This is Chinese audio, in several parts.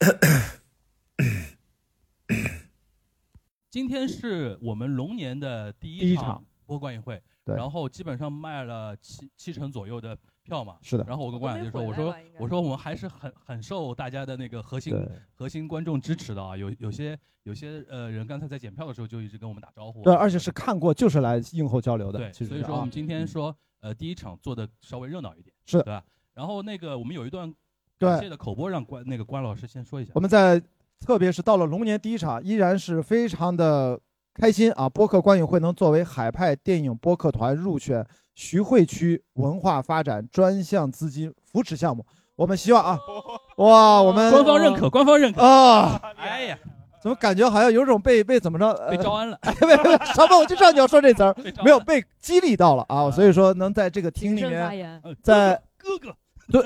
今天是我们龙年的第第一场播观影会，对然后基本上卖了七七成左右的票嘛。是的然后我跟观长就说：“我说我说我们还是很很受大家的那个核心对核心观众支持的啊。有有些有些呃人刚才在检票的时候就一直跟我们打招呼。对，而且是看过就是来映后交流的。对，其实所以说啊我们今天说呃第一场做的稍微热闹一点，是对吧？然后那个我们有一段对感谢的口播，让关那个关老师先说一下。我们在特别是到了龙年第一场，依然是非常的开心啊！播客观影会能作为海派电影播客团入选徐汇区文化发展专项资金扶持项目，我们希望啊，哇，我们官方认可，官方认可啊！哎呀，怎么感觉好像有种被被怎么着被招安了？哎，没没什么？我就知道你要说这词儿 没有被激励到了啊！所以说能在这个厅里面言，在哥哥，对，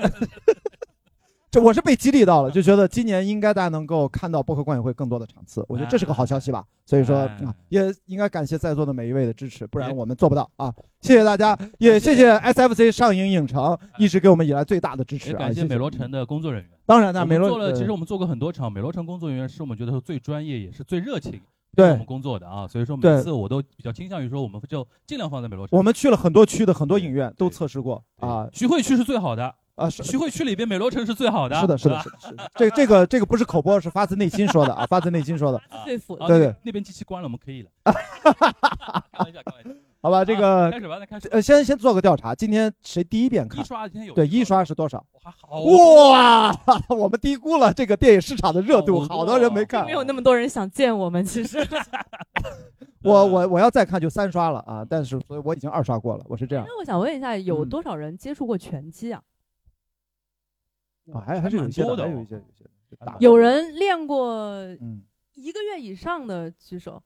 这我是被激励到了，就觉得今年应该大家能够看到播客观影会更多的场次，我觉得这是个好消息吧。所以说哎啊，也应该感谢在座的每一位的支持，不然我们做不到啊！谢谢大家，也谢谢 SFC 上影影城一直给我们以来最大的支持啊！也感谢谢美罗城的工作人员。当然呢，美罗做了，其实我们做过很多场，美罗城工作人员是我们觉得是最专业，也是最热情。对我们工作的啊，所以说每次我都比较倾向于说，我们就尽量放在美罗城。我们去了很多区的很多影院都测试过啊徐汇区是最好的啊，徐汇区里边美罗城是最好的。是的，是的，是的，是的。这这个这个不是口播，是发自内心说的啊，发自内心说的。啊对对，那边机器关了，我们可以了。开玩笑，开玩笑。好吧，这个啊开始吧，那开始。呃，先先做个调查，今天谁第一遍看？一刷今天有对一刷是多少？好哇，我们低估了这个电影市场的热度，好多人没看没。有那么多人想见我们，其实。我我我要再看就三刷了啊，但是所以我已经二刷过了，我是这样那我想问一下，嗯有多少人接触过拳击啊？啊，还还是有一些的，蛮多的哦还有一些有一些有人练过嗯，一个月以上的举手，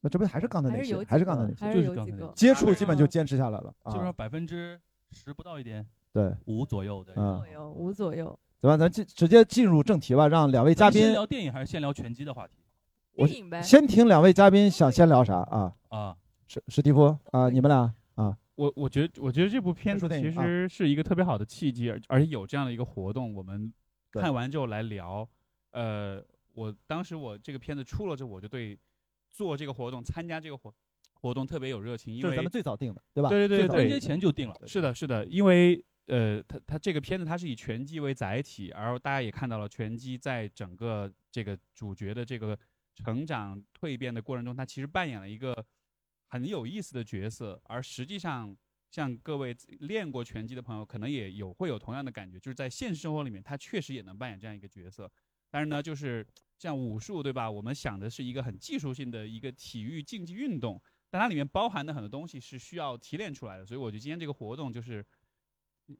那这不还是刚才那些还是刚才那些，就是有几个接触基本就坚持下来了啊基本上。百分之十不到一点，对，五左右的。左右五左右。对吧？咱进直接进入正题吧，让两位嘉宾先聊电影还是先聊拳击的话题？我电影呗先听两位嘉宾想先聊啥啊？啊，史史蒂夫啊，你们俩啊，我我觉得我觉得这部片子其实是一个特别好的契机，而而且有这样的一个活动，我们看完之后来聊。呃，我当时我这个片子出了之后，我就对做这个活动、参加这个活活动特别有热情，因为咱们最早定的，对吧？对对对对，最早定的前就定了。是的，是的，因为呃，它它这个片子它是以拳击为载体，而大家也看到了拳击在整个这个主角的这个成长蜕变的过程中，它其实扮演了一个很有意思的角色。而实际上，像各位练过拳击的朋友，可能也有会有同样的感觉，就是在现实生活里面，他确实也能扮演这样一个角色。但是呢，就是像武术，对吧？我们想的是一个很技术性的一个体育竞技运动，但它里面包含的很多东西是需要提炼出来的。所以我觉得今天这个活动就是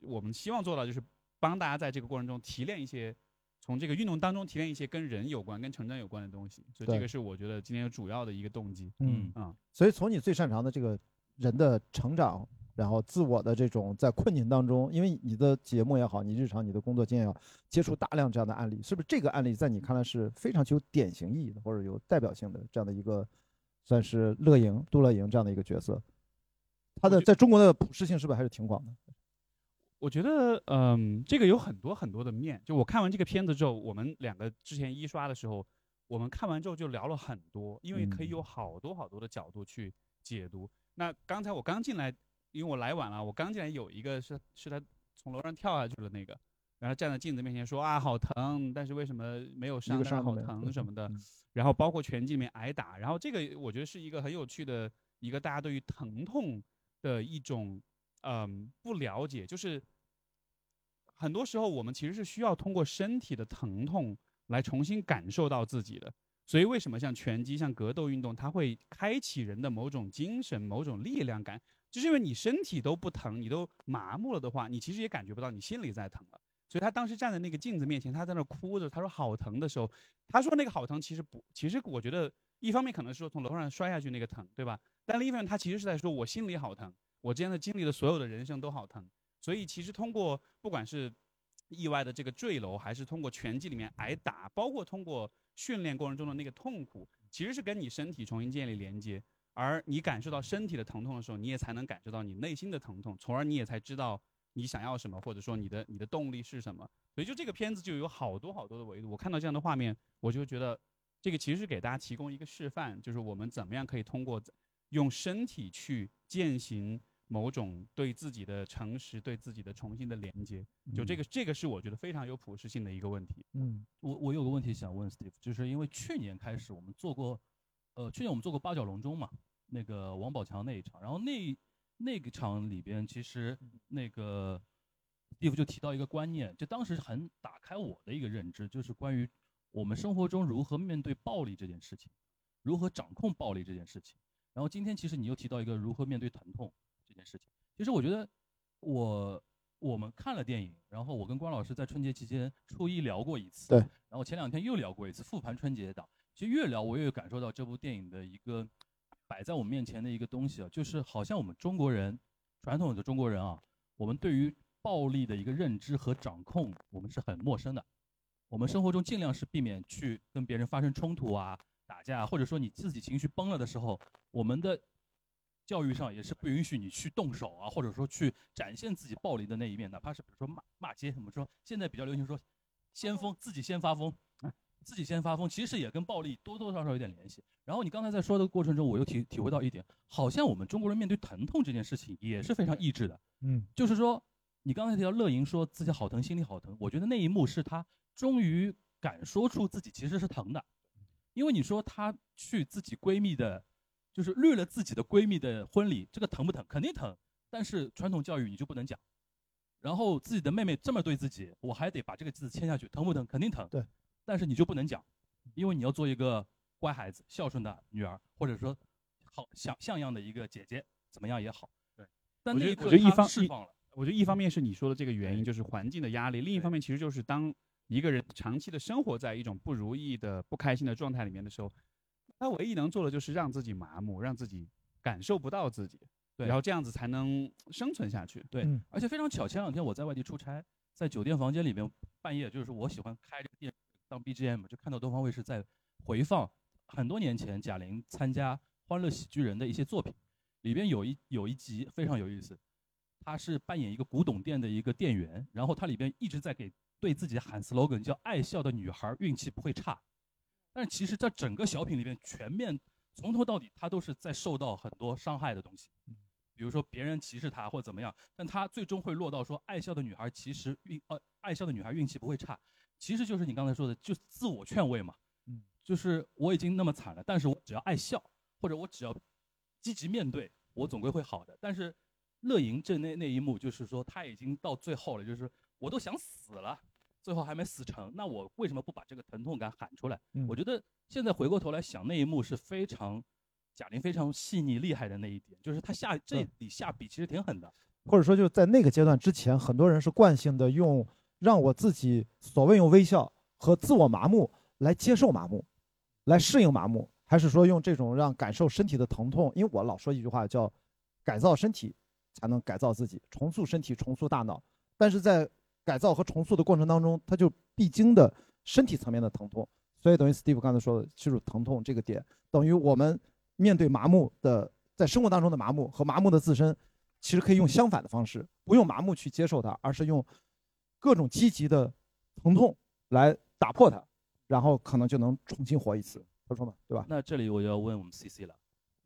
我们希望做到，就是帮大家在这个过程中提炼一些，从这个运动当中提炼一些跟人有关、跟成长有关的东西。所以这个是我觉得今天主要的一个动机。嗯啊，所以从你最擅长的这个人的成长，然后自我的这种在困境当中，因为你的节目也好，你日常你的工作经验也好，接触大量这样的案例，是不是这个案例在你看来是非常具有典型意义的，或者有代表性的这样的一个，算是乐莹、杜乐莹这样的一个角色？他的在中国的普适性是不是还是挺广的？我觉得，嗯，这个有很多很多的面。就我看完这个片子之后，我们两个之前一刷的时候，我们看完之后就聊了很多，因为可以有好多好多的角度去解读。那刚才我刚进来，因为我来晚了，我刚进来有一个是是他从楼上跳下去了那个，然后站在镜子面前说啊好疼，但是为什么没有伤？伤都没有疼什么的。然后包括拳击里面挨打，然后这个我觉得是一个很有趣的一个大家对于疼痛的一种嗯不了解，就是很多时候我们其实是需要通过身体的疼痛来重新感受到自己的。所以为什么像拳击、像格斗运动，它会开启人的某种精神、某种力量感，就是因为你身体都不疼，你都麻木了的话，你其实也感觉不到你心里在疼了。所以他当时站在那个镜子面前，他在那哭着，他说好疼的时候，他说那个好疼其实不，其实我觉得一方面可能是说从楼上摔下去那个疼，对吧？但另一方面他其实是在说我心里好疼，我之前的经历的所有的人生都好疼。所以其实通过不管是意外的这个坠楼，还是通过拳击里面挨打，包括通过训练过程中的那个痛苦，其实是跟你身体重新建立连接。而你感受到身体的疼痛的时候，你也才能感受到你内心的疼痛，从而你也才知道你想要什么，或者说你的你的动力是什么。所以就这个片子就有好多好多的维度。我看到这样的画面，我就觉得这个其实是给大家提供一个示范，就是我们怎么样可以通过用身体去践行某种对自己的诚实、对自己的重新的连接。就这个，这个是我觉得非常有普适性的一个问题。嗯，我我有个问题想问 Steve，就是因为去年开始我们做过，呃，去年我们做过八角笼中嘛，那个王宝强那一场，然后那那个场里边，其实那个 Steve 就提到一个观念，就当时很打开我的一个认知，就是关于我们生活中如何面对暴力这件事情，如何掌控暴力这件事情。然后今天其实你又提到一个如何面对疼痛这件事情。其实我觉得我我们看了电影，然后我跟关老师在春节期间初一聊过一次，对，然后前两天又聊过一次复盘春节档。其实越聊我越感受到这部电影的一个摆在我们面前的一个东西啊，就是好像我们中国人传统的中国人啊，我们对于暴力的一个认知和掌控，我们是很陌生的。我们生活中尽量是避免去跟别人发生冲突啊、打架，或者说你自己情绪崩了的时候，我们的教育上也是不允许你去动手啊，或者说去展现自己暴力的那一面，哪怕是比如说骂骂街，我们说现在比较流行说先锋，自己先发疯，自己先发疯，其实也跟暴力多多少少有点联系。然后你刚才在说的过程中，我又体体会到一点，好像我们中国人面对疼痛这件事情也是非常抑制的。嗯，就是说，你刚才提到乐莹说自己好疼，心里好疼，我觉得那一幕是她终于敢说出自己其实是疼的，因为你说她去自己闺蜜的，就是绿了自己的闺蜜的婚礼，这个疼不疼？肯定疼，但是传统教育你就不能讲。然后自己的妹妹这么对自己，我还得把这个字签下去，疼不疼？肯定疼。对，但是你就不能讲，因为你要做一个乖孩子、孝顺的女儿，或者说好像像样的一个姐姐，怎么样也好。对，但那一刻我觉得一方释放了。我觉得一方面是你说的这个原因，就是环境的压力；另一方面，其实就是当一个人长期的生活在一种不如意的、不开心的状态里面的时候，他唯一能做的就是让自己麻木，让自己感受不到自己，对然后这样子才能生存下去。对，嗯而且非常巧，前两天我在外地出差，在酒店房间里面，半夜就是我喜欢开这个电当 BGM，就看到东方卫视在回放很多年前贾玲参加《欢乐喜剧人》的一些作品，里边有一有一集非常有意思，她是扮演一个古董店的一个店员，然后她里边一直在给对自己喊 slogan，叫“爱笑的女孩运气不会差”，但是其实，在整个小品里边，全面从头到底，她都是在受到很多伤害的东西。比如说别人歧视她或怎么样，但她最终会落到说，爱笑的女孩其实运呃，爱笑的女孩运气不会差，其实就是你刚才说的，就自我劝慰嘛。嗯，就是我已经那么惨了，但是我只要爱笑，或者我只要积极面对，我总归会好的。但是乐莹这那那一幕，就是说她已经到最后了，就是我都想死了，最后还没死成，那我为什么不把这个疼痛感喊出来？嗯我觉得现在回过头来想，那一幕是非常贾玲非常细腻厉害的那一点，就是她下这里下笔其实挺狠的。或者说就是在那个阶段之前，很多人是惯性的用让我自己所谓用微笑和自我麻木来接受麻木，来适应麻木，还是说用这种让感受身体的疼痛？因为我老说一句话叫改造身体才能改造自己，重塑身体，重塑大脑。但是在改造和重塑的过程当中，它就必经的身体层面的疼痛。所以等于 Steve 刚才说的，就是疼痛这个点，等于我们面对麻木的，在生活当中的麻木和麻木的自身，其实可以用相反的方式，不用麻木去接受它，而是用各种积极的疼痛来打破它，然后可能就能重新活一次。他说嘛，对吧？那这里我就要问我们 CC 了，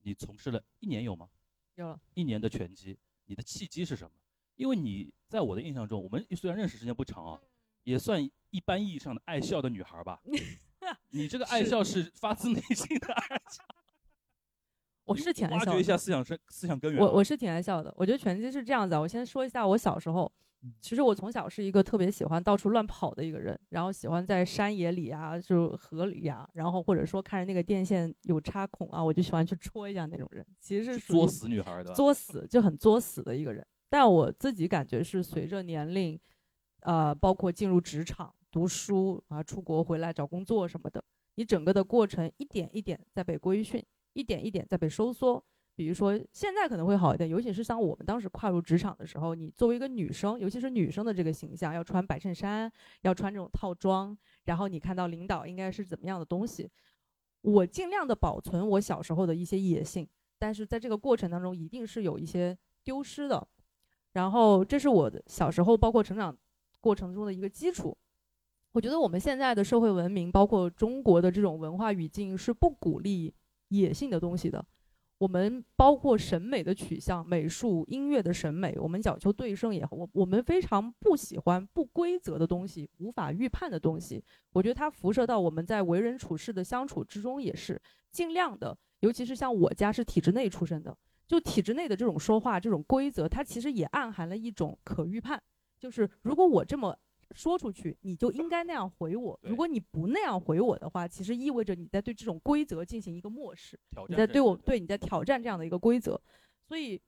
你从事了一年有吗？有了，一年的拳击，你的契机是什么？因为你在我的印象中，我们虽然认识时间不长啊，也算一般意义上的爱笑的女孩吧。你这个爱笑是发自内心的爱笑，我是挺爱笑挖掘一下的。思想深思想根源啊。我我是挺爱笑的。我觉得拳击是这样子啊，我先说一下我小时候嗯。其实我从小是一个特别喜欢到处乱跑的一个人，然后喜欢在山野里啊，就河里啊，然后或者说看着那个电线有插孔啊，我就喜欢去 戳一下那种人。其实是作死女孩对吧？作死就很作死的一个人。但我自己感觉是随着年龄，呃，包括进入职场、读书啊、出国回来找工作什么的，你整个的过程一点一点在被规训，一点一点在被收缩。比如说现在可能会好一点，尤其是像我们当时跨入职场的时候，你作为一个女生，尤其是女生的这个形象，要穿白衬衫，要穿这种套装，然后你看到领导应该是怎么样的东西。我尽量的保存我小时候的一些野性，但是在这个过程当中，一定是有一些丢失的。然后这是我的小时候包括成长过程中的一个基础。我觉得我们现在的社会文明，包括中国的这种文化语境，是不鼓励野性的东西的。我们包括审美的取向、美术、音乐的审美，我们讲求对称也好，我我们非常不喜欢不规则的东西、无法预判的东西。我觉得它辐射到我们在为人处事的相处之中，也是尽量的。尤其是像我家是体制内出身的，就体制内的这种说话、这种规则，它其实也暗含了一种可预判，就是如果我这么。说出去，你就应该那样回我。如果你不那样回我的话，其实意味着你在对这种规则进行一个漠视，你在对我对你在挑战这样的一个规则。所以，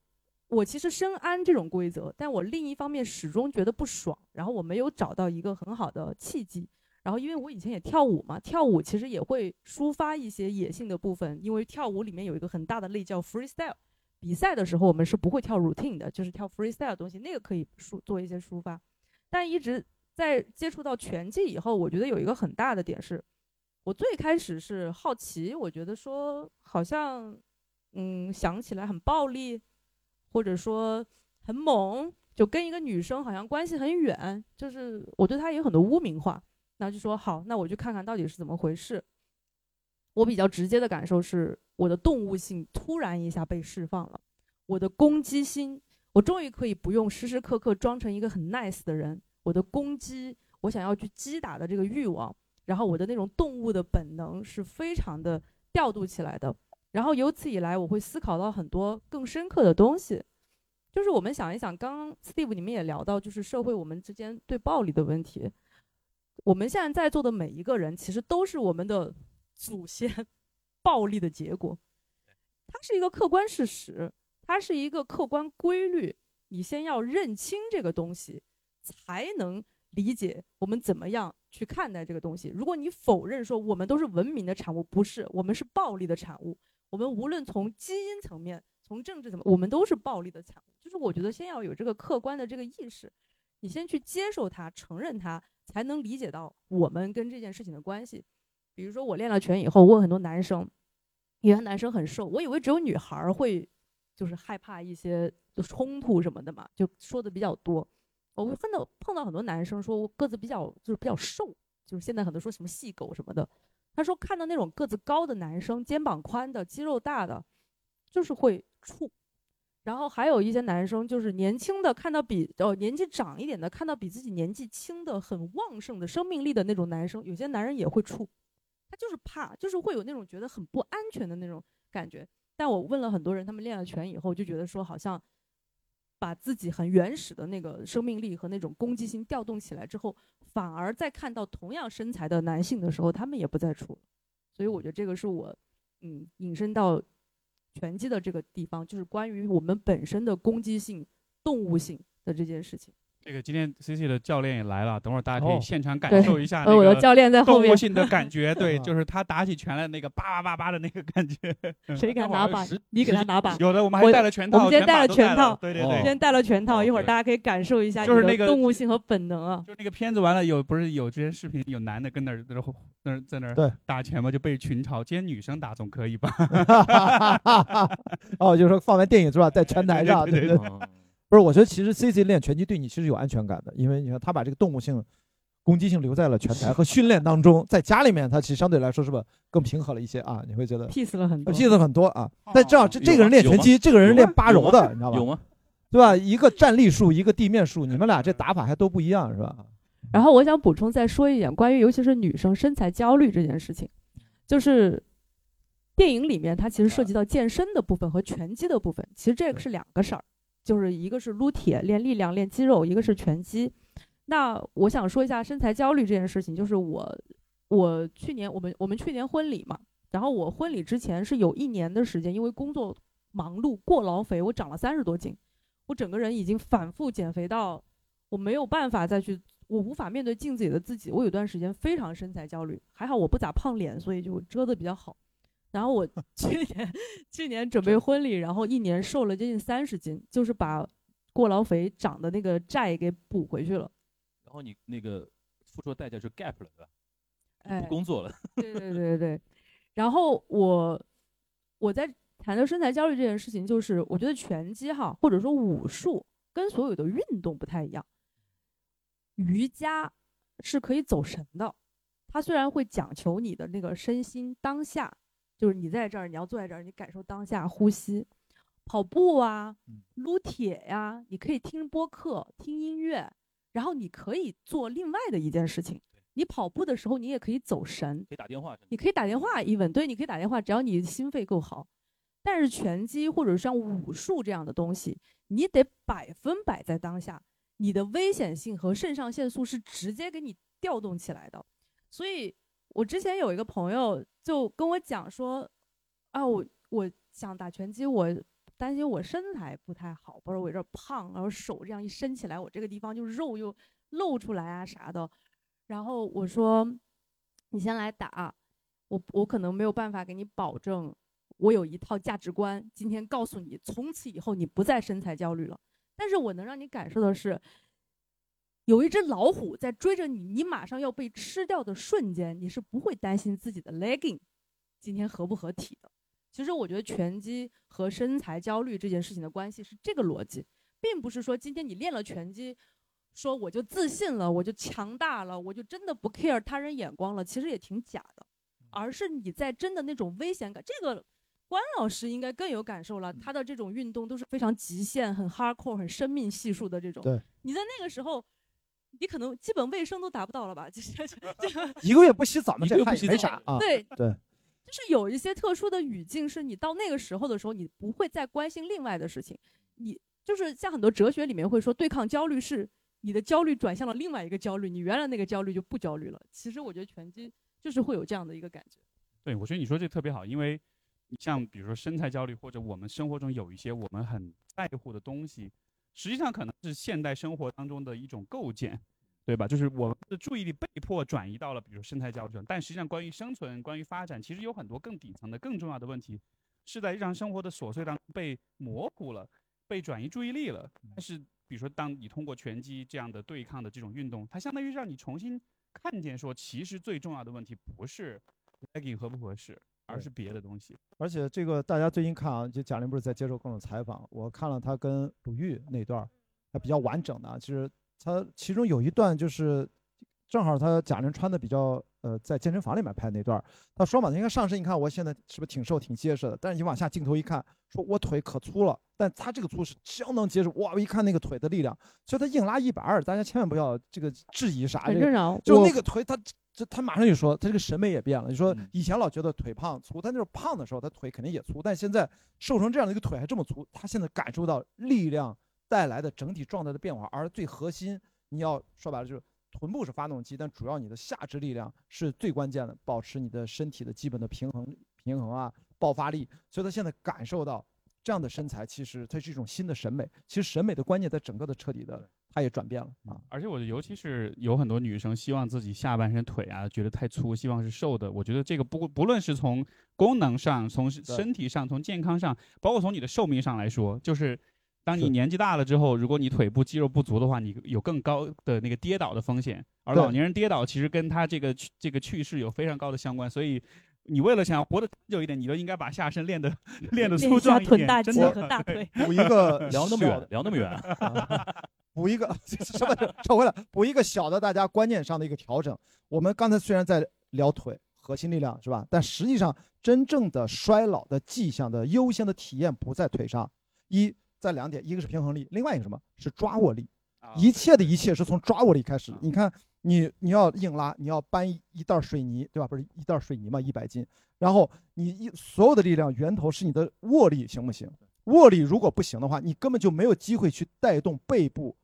我其实深谙这种规则，但我另一方面始终觉得不爽。然后我没有找到一个很好的契机。然后，因为我以前也跳舞嘛，跳舞其实也会抒发一些野性的部分。因为跳舞里面有一个很大的类叫 freestyle，比赛的时候我们是不会跳 routine 的，就是跳 freestyle 的东西，那个可以抒做一些抒发，但一直。在接触到拳击以后，我觉得有一个很大的点是，我最开始是好奇，我觉得说好像，嗯，想起来很暴力，或者说很猛，就跟一个女生好像关系很远，就是我对她有很多污名化，那就说好，那我去看看到底是怎么回事。我比较直接的感受是，我的动物性突然一下被释放了，我的攻击心，我终于可以不用时时刻刻装成一个很 nice 的人。我的攻击，我想要去击打的这个欲望，然后我的那种动物的本能是非常的调度起来的。然后由此以来，我会思考到很多更深刻的东西。就是我们想一想，刚刚 Steve 你们也聊到，就是社会我们之间对暴力的问题。我们现在在座的每一个人，其实都是我们的祖先暴力的结果。它是一个客观事实，它是一个客观规律。你先要认清这个东西。才能理解我们怎么样去看待这个东西。如果你否认说我们都是文明的产物，不是，我们是暴力的产物。我们无论从基因层面，从政治怎么，我们都是暴力的产物。就是我觉得先要有这个客观的这个意识，你先去接受它，承认它，才能理解到我们跟这件事情的关系。比如说我练了拳以后，问很多男生，因为男生很瘦，我以为只有女孩会，就是害怕一些冲突什么的嘛，就说的比较多。我会碰到碰到很多男生说，我个子比较就是比较瘦，就是现在很多说什么细狗什么的。他说看到那种个子高的男生，肩膀宽的，肌肉大的，就是会怵。然后还有一些男生就是年轻的，看到比哦年纪长一点的，看到比自己年纪轻的很旺盛的生命力的那种男生，有些男人也会怵。他就是怕，就是会有那种觉得很不安全的那种感觉。但我问了很多人，他们练了拳以后就觉得说好像。把自己很原始的那个生命力和那种攻击性调动起来之后，反而在看到同样身材的男性的时候，他们也不再出。所以我觉得这个是我，嗯，引申到拳击的这个地方，就是关于我们本身的攻击性、动物性的这件事情。这个今天 C C 的教练也来了，等会儿大家可以现场感受一下我的教练在后面动物性的感觉，对，就是他打起拳来那个叭叭叭叭的那个感觉。谁给他拿把？你给他拿把。有的，我们还带了拳套。我们今天带了拳套，对对对，今天带了拳套，一会儿大家可以感受一下，就是那个动物性和本能啊。就那个片子完了，有不是有之前视频，有男的跟那儿在那那在那儿打拳嘛，就被群嘲。今天女生打总可以吧？哦，就是说放在电影是吧，在 拳台上，对对。不是，我觉得其实 C C 练拳击对你其实有安全感的，因为你看他把这个动物性、攻击性留在了拳台和训练当中，在家里面他其实相对来说是不是更平和了一些啊？你会觉得 peace 了很多，peace 很多啊。但正好这这个人练拳击，这个人练八柔的，你知道吧？有吗？对吧？一个站立术，一个地面术，你们俩这打法还都不一样，是吧？然后我想补充再说一点，关于尤其是女生身材焦虑这件事情，就是电影里面它其实涉及到健身的部分和拳击的部分，其实这个是两个事儿。就是一个是撸铁练力量练肌肉，一个是拳击。那我想说一下身材焦虑这件事情，就是我我去年我们我们去年婚礼嘛，然后我婚礼之前是有一年的时间，因为工作忙碌过劳肥，我长了三十多斤，我整个人已经反复减肥到我没有办法再去，我无法面对镜子里的自己，我有段时间非常身材焦虑，还好我不咋胖脸，所以就遮的比较好。然后我 去年去年准备婚礼，然后一年瘦了接近三十斤，就是把过劳肥长的那个债给补回去了。然后你那个付出的代价是 gap 了，对吧？哎，不工作了。对对对对对。然后我我在谈到身材焦虑这件事情，就是我觉得拳击哈，或者说武术，跟所有的运动不太一样。瑜伽是可以走神的，它虽然会讲求你的那个身心当下，就是你在这儿，你要坐在这儿，你感受当下呼吸。跑步啊，撸铁呀，你可以听播客、听音乐，然后你可以做另外的一件事情。你跑步的时候，你也可以走神，可以打电话，你可以打电话，even 对，你可以打电话，只要你心肺够好。但是拳击或者像武术这样的东西，你得百分百在当下，你的危险性和肾上腺素是直接给你调动起来的。所以我之前有一个朋友就跟我讲说，啊，我我想打拳击，我。担心我身材不太好，不是我有点胖，然后手这样一伸起来，我这个地方就肉又露出来啊啥的。然后我说，你先来打，我我可能没有办法给你保证，我有一套价值观，今天告诉你，从此以后你不再身材焦虑了。但是我能让你感受的是，有一只老虎在追着你，你马上要被吃掉的瞬间，你是不会担心自己的 legging 今天合不合体的。其实我觉得拳击和身材焦虑这件事情的关系是这个逻辑，并不是说今天你练了拳击，说我就自信了，我就强大了，我就真的不 care 他人眼光了。其实也挺假的，而是你在真的那种危险感。这个关老师应该更有感受了，他的这种运动都是非常极限、很 hardcore、很生命系数的这种。对，你在那个时候，你可能基本卫生都达不到了吧？就是 一个月不洗澡，一个月不洗没啥啊。对对。就是有一些特殊的语境，是你到那个时候的时候，你不会再关心另外的事情。你就是像很多哲学里面会说，对抗焦虑是你的焦虑转向了另外一个焦虑，你原来那个焦虑就不焦虑了。其实我觉得拳击就是会有这样的一个感觉。对，我觉得你说这个特别好，因为你像比如说身材焦虑，或者我们生活中有一些我们很在乎的东西，实际上可能是现代生活当中的一种构建。对吧？就是我们的注意力被迫转移到了，比如生态教育上，但实际上关于生存、关于发展，其实有很多更底层的、更重要的问题，是在日常生活的琐碎当中被模糊了、被转移注意力了。但是，比如说，当你通过拳击这样的对抗的这种运动，它相当于让你重新看见，说其实最重要的问题不是 legging 合不合适，而是别的东西。而且这个大家最近看啊，就贾玲不是在接受各种采访，我看了她跟鲁豫那段，还比较完整的，其实。她其中有一段就是，正好她贾玲穿的比较呃，在健身房里面拍那段。他说嘛，你看上身，你看我现在是不是挺瘦挺结实的？但是你往下镜头一看，说我腿可粗了，但他这个粗是相当结实。哇，我一看那个腿的力量，所以他硬拉一百二，大家千万不要这个质疑啥。很正常。就那个腿，他这他马上就说，他这个审美也变了。你说以前老觉得腿胖粗，他那时候胖的时候，他腿肯定也粗，但现在瘦成这样的一个腿还这么粗，他现在感受到力量带来的整体状态的变化，而最核心。你要说白了就是臀部是发动机，但主要你的下肢力量是最关键的，保持你的身体的基本的平衡平衡啊，爆发力。所以他现在感受到这样的身材，其实它是一种新的审美。其实审美的观念在整个的彻底的，它也转变了啊。而且我觉得，尤其是有很多女生希望自己下半身腿啊，觉得太粗，希望是瘦的。我觉得这个不不论是从功能上、从身体上、从健康上，包括从你的寿命上来说，就是。当你年纪大了之后，如果你腿部肌肉不足的话，你有更高的那个跌倒的风险。而老年人跌倒其实跟他这个这个去世有非常高的相关。所以，你为了想要活得久一点，你都应该把下身练得 练得粗壮一点。臀大肌和大腿。补一个聊那么远，聊那么远。补一个什么？撤回来，补一个小的大家观念上的一个调整。我们刚才虽然在聊腿核心力量是吧？但实际上真正的衰老的迹象的优先的体验不在腿上。一在两点，一个是平衡力，另外一个什么是抓握力？一切的一切是从抓握力开始。你看，你你要硬拉，你要搬一袋水泥，对吧？不是一袋水泥嘛，一百斤。然后你一所有的力量源头是你的握力，行不行？握力如果不行的话，你根本就没有机会去带动背部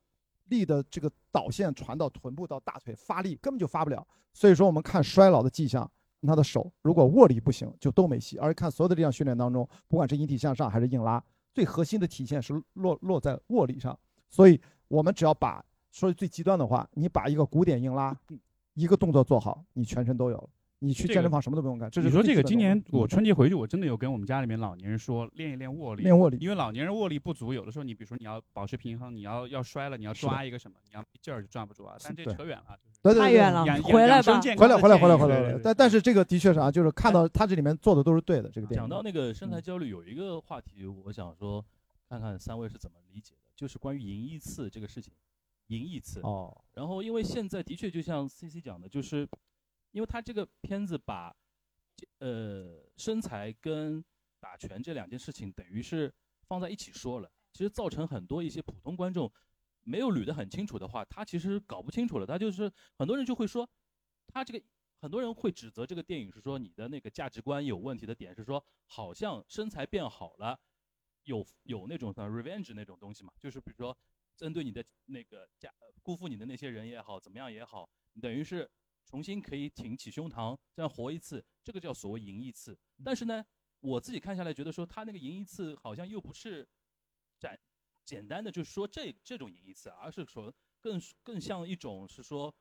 力的这个导线传到臀部到大腿发力，根本就发不了。所以说，我们看衰老的迹象，他的手如果握力不行，就都没戏。而看所有的力量训练当中，不管是引体向上还是硬拉。最核心的体现是落落在握力上，所以我们只要把说最极端的话，你把一个古典硬拉 一个动作做好，你全身都有了。你去健身房什么都不用干。你说这个，今年我春节回去，我真的有跟我们家里面老年人说，练一练握力。练握力，因为老年人握力不足，有的时候你比如说你要保持平衡，你要要摔了，你要抓一个什么，你要劲儿就抓不住啊。但这扯远了，对对太远了，回来吧，回来回来回来回来。但但是这个的确是啊，就是看到他这里面做的都是对的。这个讲到那个身材焦虑，有一个话题，我想说。看看三位是怎么理解的？就是关于赢一次这个事情，赢一次。哦，然后因为现在的确就像 C C 讲的，就是因为他这个片子把呃身材跟打拳这两件事情等于是放在一起说了，其实造成很多一些普通观众没有捋得很清楚的话，他其实搞不清楚了。他就是很多人就会说，他这个很多人会指责这个电影是说你的那个价值观有问题的点是说，好像身材变好了，有有那种像 revenge 那种东西嘛，就是比如说针对你的那个家辜负你的那些人也好，怎么样也好，等于是重新可以挺起胸膛，这样活一次，这个叫所谓赢一次。但是呢，我自己看下来觉得说，他那个赢一次好像又不是展简单的就是说这这种赢一次，而是说更更像一种是说，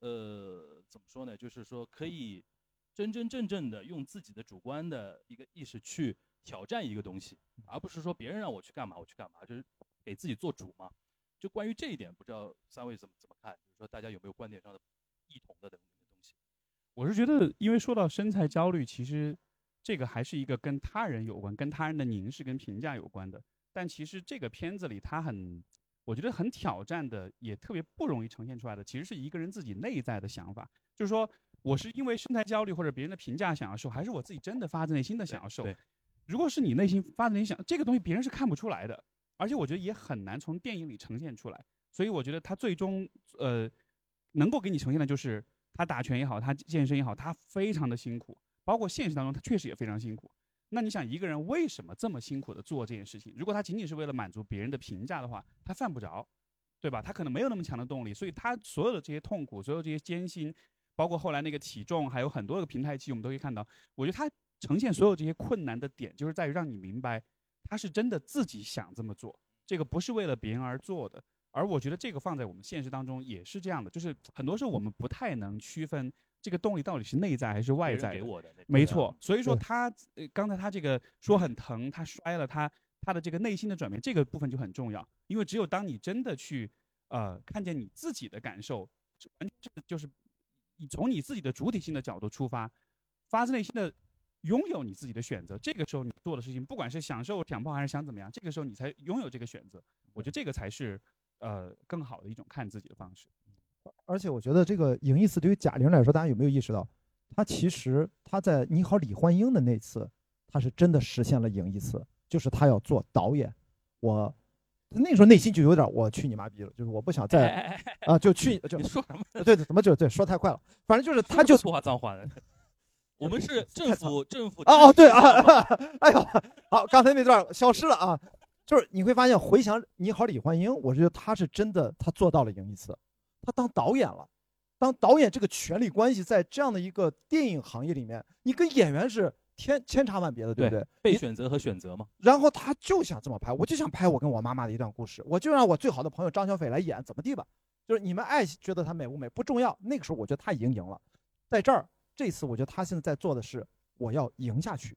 呃，怎么说呢？就是说可以真真正正的用自己的主观的一个意识去挑战一个东西，而不是说别人让我去干嘛我去干嘛，就是给自己做主嘛。就关于这一点，不知道三位怎么怎么看？就是说大家有没有观点上的异同的东东西？我是觉得，因为说到身材焦虑，其实这个还是一个跟他人有关、跟他人的凝视跟评价有关的。但其实这个片子里，他很，我觉得很挑战的，也特别不容易呈现出来的，其实是一个人自己内在的想法。就是说我是因为身材焦虑或者别人的评价想要瘦，还是我自己真的发自内心的想要瘦？对，如果是你内心发自内心想，这个东西别人是看不出来的，而且我觉得也很难从电影里呈现出来。所以我觉得他最终呃能够给你呈现的就是他打拳也好，他健身也好，他非常的辛苦，包括现实当中他确实也非常辛苦。那你想一个人为什么这么辛苦的做这件事情？如果他仅仅是为了满足别人的评价的话，他犯不着，对吧？他可能没有那么强的动力，所以他所有的这些痛苦，所有这些艰辛，包括后来那个体重，还有很多个平台期，我们都可以看到。我觉得他呈现所有这些困难的点，就是在于让你明白，他是真的自己想这么做，这个不是为了别人而做的。而我觉得这个放在我们现实当中也是这样的，就是很多时候我们不太能区分这个动力到底是内在还是外在。给我的，没错，所以说他呃刚才他这个说很疼，他摔了，他他的这个内心的转变，这个部分就很重要，因为只有当你真的去呃看见你自己的感受，这完全是就是你从你自己的主体性的角度出发，发自内心的拥有你自己的选择，这个时候你做的事情，不管是享受想泡还是想怎么样，这个时候你才拥有这个选择，我觉得这个才是呃更好的一种看自己的方式。而且我觉得这个赢一次对于贾玲来说，大家有没有意识到，她其实她在《你好，李焕英》的那次，她是真的实现了赢一次，就是她要做导演。我那时候内心就有点我去你妈逼了，就是我不想哎再哎哎哎，啊，就去就 你说什么？对对，怎么就对说太快了，反正就是她就说话脏话的。我们是政府，政府哦哦对啊，哎呦，好，刚才那段消失了啊，就是你会发现回想《你好，李焕英》，我觉得他是真的，他做到了赢一次，他当导演了，当导演这个权力关系在这样的一个电影行业里面，你跟演员是天千差万别的，对不对？被选择和选择嘛。然后他就想这么拍，我就想拍我跟我妈妈的一段故事，我就让我最好的朋友张小斐来演，怎么地吧？就是你们爱觉得她美不美不重要，那个时候我觉得她已经赢了，在这儿这次我觉得他现在在做的是我要赢下去，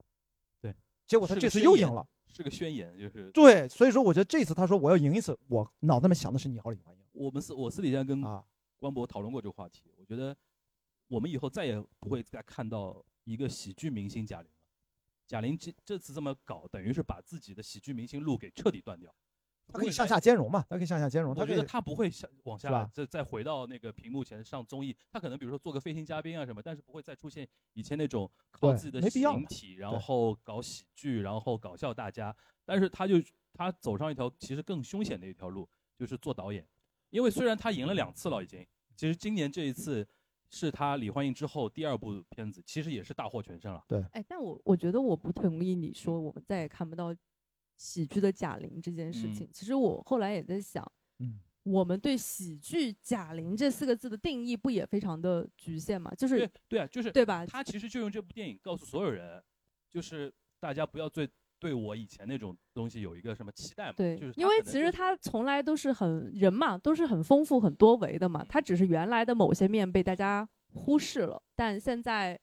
对，结果他这次又赢了，是个宣言，就是对，所以说我觉得这次他说我要赢一次，我脑子里面想的是你好李焕英我们私我私底下跟啊，关博讨论过这个话题，我觉得我们以后再也不会再看到一个喜剧明星贾玲了。贾玲这这次这么搞，等于是把自己的喜剧明星路给彻底断掉。他可以向下兼容嘛，他可以向下兼容，他觉得他不会向往下吧再再回到那个屏幕前上综艺，他可能比如说做个飞行嘉宾啊什么，但是不会再出现以前那种靠自己的形体，然后搞喜剧，然后搞笑大家。但是他就他走上一条其实更凶险的一条路，就是做导演。因为虽然他赢了两次了已经，其实今年这一次是他李焕英之后第二部片子，其实也是大获全胜了。对哎，但我我觉得我不同意你说我们再也看不到喜剧的贾玲这件事嗯情。其实我后来也在想，嗯，我们对喜剧贾玲这四个字的定义不也非常的局限嘛？就是对对啊，就是对吧？他其实就用这部电影告诉所有人，就是大家不要对对我以前那种东西有一个什么期待嘛。对就是，因为其实他从来都是很人嘛，都是很丰富、很多维的嘛。他只是原来的某些面被大家忽视了，但现在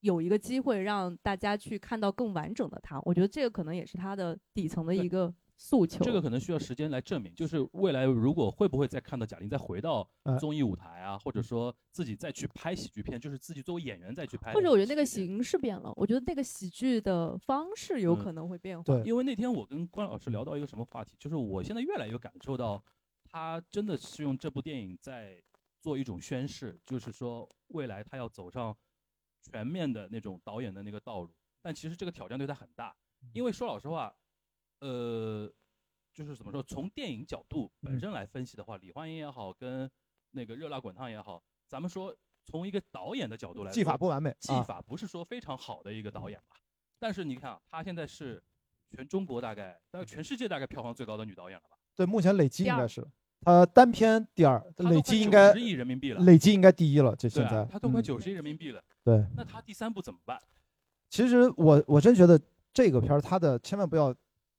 有一个机会让大家去看到更完整的他。我觉得这个可能也是他的底层的一个诉求。这个可能需要时间来证明，就是未来如果会不会再看到贾玲再回到哎综艺舞台啊，或者说自己再去拍喜剧片，就是自己作为演员再去拍。或者我觉得那个形式变了，我觉得那个喜剧的方式有嗯可能会变化。对因为那天我跟关老师聊到一个什么话题，就是我现在越来越感受到，他真的是用这部电影在做一种宣誓，就是说未来他要走上全面的那种导演的那个道路。但其实这个挑战对他很大，因为说老实话，呃，就是怎么说，从电影角度本嗯。身来分析的话，李焕英也好，跟那个热辣滚烫也好，咱们说从一个导演的角度来说，技法不完美，啊。技法不是说非常好的一个导演吧，但是你看啊，她现在是全中国大概，全世界大概票房最高的女导演了吧？对，目前累计应该是他单片第二，累计应该90亿人民币了，累计应该第一了，这现在啊，她都快嗯。九十亿人民币了，对。那他第三部怎么办？其实我我真觉得这个片儿它的千万不要，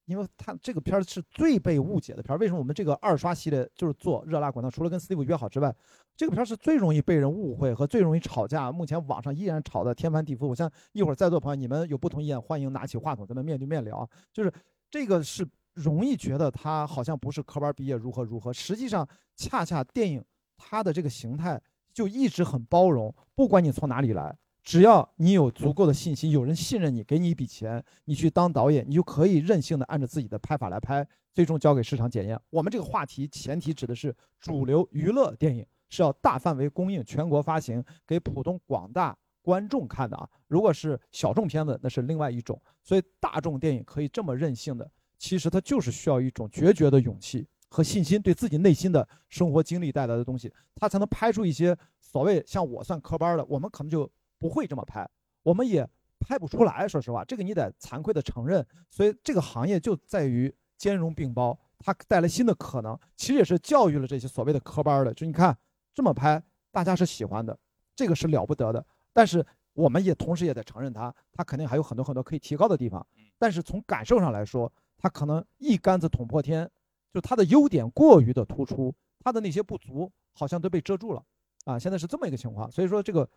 因为它这个片儿是最被误解的片儿。为什么我们这个二刷系列就是做热辣滚烫，除了跟 Steve 约好之外，这个片儿是最容易被人误会和最容易吵架。目前网上依然吵得天翻地覆。我像一会儿在座朋友，你们有不同意见，欢迎拿起话筒，咱们面对面聊。就是这个是容易觉得他好像不是科班毕业如何如何，实际上恰恰电影它的这个形态就一直很包容，不管你从哪里来。只要你有足够的信心，有人信任你，给你一笔钱，你去当导演，你就可以任性的按照自己的拍法来拍，最终交给市场检验。我们这个话题前提指的是主流娱乐电影是要大范围供应、全国发行，给普通广大观众看的啊。如果是小众片子，那是另外一种。所以大众电影可以这么任性的，其实它就是需要一种决绝的勇气和信心，对自己内心的生活经历带来的东西，他才能拍出一些所谓像我算科班的，我们可能就。不会这么拍，我们也拍不出来。说实话，这个你得惭愧的承认。所以这个行业就在于兼容并包，它带来新的可能，其实也是教育了这些所谓的科班的。就你看这么拍，大家是喜欢的，这个是了不得的。但是我们也同时也得承认它，它肯定还有很多很多可以提高的地方。但是从感受上来说，它可能一竿子捅破天，就它的优点过于的突出，它的那些不足好像都被遮住了啊。现在是这么一个情况，所以说这个。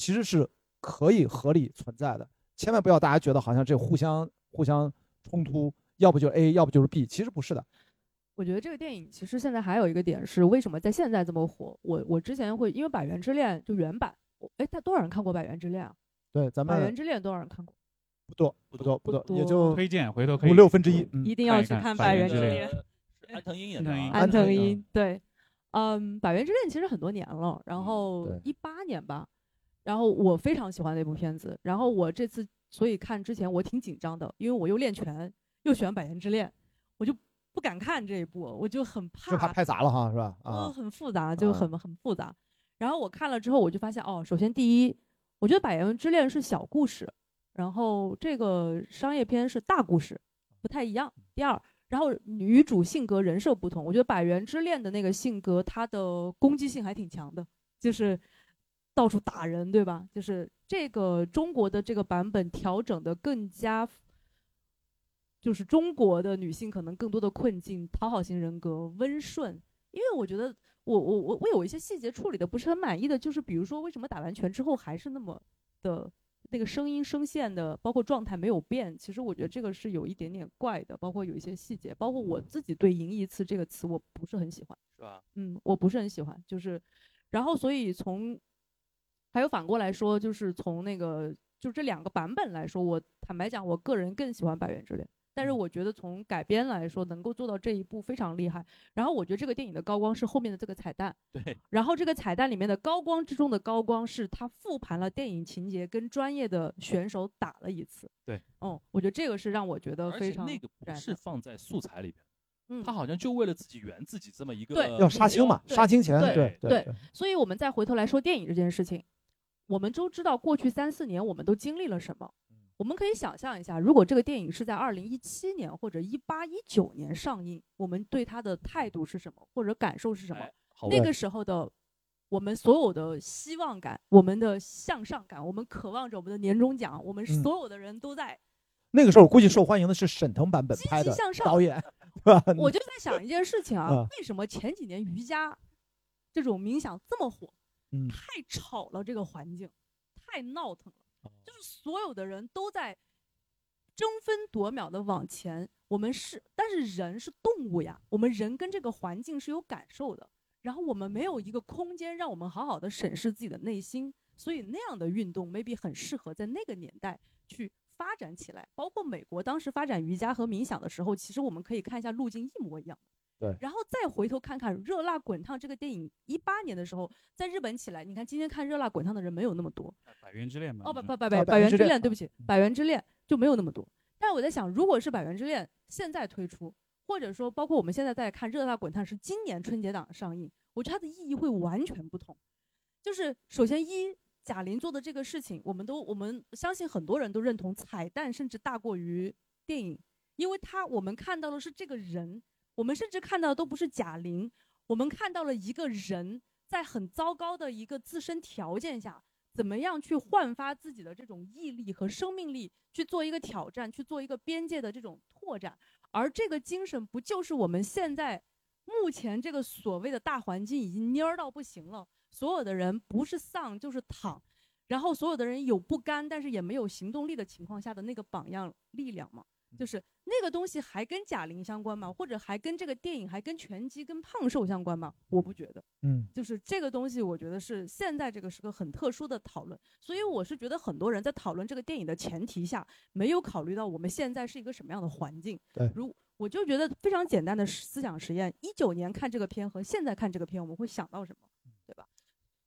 其实是可以合理存在的，千万不要大家觉得好像这互相互相冲突，要不就是 A，要不就是 B，其实不是的。我觉得这个电影其实现在还有一个点是，为什么在现在这么火？我我之前会因为《百元之恋》就原版，哎，他多少人看过《百元之恋》啊？对，咱们《百元之恋》多少人看过？不多，不多，不多，也就推荐，回头可以五六分之一。嗯，一定要去看《百元之呃恋》。是安藤樱演的啊，安藤樱安藤藤樱樱对，嗯，《百元之恋》其实很多年了，然后对一八年吧。然后我非常喜欢那部片子，然后我这次所以看之前我挺紧张的，因为我又练拳，又喜欢《百元之恋》，我就不敢看这一部，我就很怕，就怕拍砸了哈，是吧？哦，啊，很复杂，就很很复杂。然后我看了之后，我就发现哦，首先第一，我觉得《百元之恋》是小故事，然后这个商业片是大故事，不太一样。第二，然后女主性格人设不同，我觉得《百元之恋》的那个性格，她的攻击性还挺强的，就是。到处打人，对吧？就是这个中国的这个版本调整的更加，就是中国的女性可能更多的困境，讨好型人格，温顺。因为我觉得我我我我有一些细节处理的不是很满意的，就是比如说为什么打完拳之后还是那么的那个声音声线的，包括状态没有变。其实我觉得这个是有一点点怪的，包括有一些细节，包括我自己对“赢一次”这个词我不是很喜欢，是吧？嗯，我不是很喜欢，就是，然后所以从。还有反过来说，就是从那个就这两个版本来说，我坦白讲，我个人更喜欢《百元之恋》，但是我觉得从改编来说，能够做到这一步非常厉害。然后我觉得这个电影的高光是后面的这个彩蛋，对。然后这个彩蛋里面的高光之中的高光是他复盘了电影情节，跟专业的选手打了一次。对，嗯，我觉得这个是让我觉得非常那个不是放在素材里边。嗯，他好像就为了自己圆自己这么一个对要杀青嘛，杀青前，对对对。所以我们再回头来说电影这件事情。我们都知道过去三四年我们都经历了什么，我们可以想象一下，如果这个电影是在二零一七年或者一八一九年上映，我们对它的态度是什么，或者感受是什么？哎、那个时候的我们所有的希望感、我们的向上感、我们渴望着我们的年终奖，我们所有的人都在。嗯、那个时候我估计受欢迎的是沈腾版本拍的导演，对吧？我就在想一件事情啊，嗯、为什么前几年瑜伽这种冥想这么火？嗯，太吵了，这个环境太闹腾了，就是所有的人都在争分夺秒的往前我们是，但是人是动物呀，我们人跟这个环境是有感受的，然后我们没有一个空间让我们好好的审视自己的内心，所以那样的运动 maybe 很适合在那个年代去发展起来。包括美国当时发展瑜伽和冥想的时候，其实我们可以看一下路径一模一样。对然后再回头看看《热辣滚烫》这个电影，一八年的时候在日本起来，你看今天看《热辣滚烫》的人没有那么多。百元之恋嘛。哦不不不不，啊百元之恋百元之恋，对不起，百元之恋就没有那么多。但我在想，如果是百元之恋现在推出，或者说包括我们现在在看《热辣滚烫》是今年春节档上映，我觉得它的意义会完全不同。就是首先一，贾玲做的这个事情，我们都我们相信很多人都认同，彩蛋甚至大过于电影，因为它我们看到的是这个人，我们甚至看到的都不是贾玲，我们看到了一个人在很糟糕的一个自身条件下，怎么样去焕发自己的这种毅力和生命力，去做一个挑战，去做一个边界的这种拓展。而这个精神，不就是我们现在目前这个所谓的大环境已经蔫儿到不行了？所有的人不是丧就是躺，然后所有的人有不甘，但是也没有行动力的情况下的那个榜样力量嘛？就是那个东西还跟贾玲相关吗？或者还跟这个电影、还跟拳击、跟胖瘦相关吗？我不觉得。嗯，就是这个东西，我觉得是现在这个是个很特殊的讨论，所以我是觉得很多人在讨论这个电影的前提下，没有考虑到我们现在是一个什么样的环境。对如我就觉得非常简单的思想实验，一九年看这个片和现在看这个片，我们会想到什么？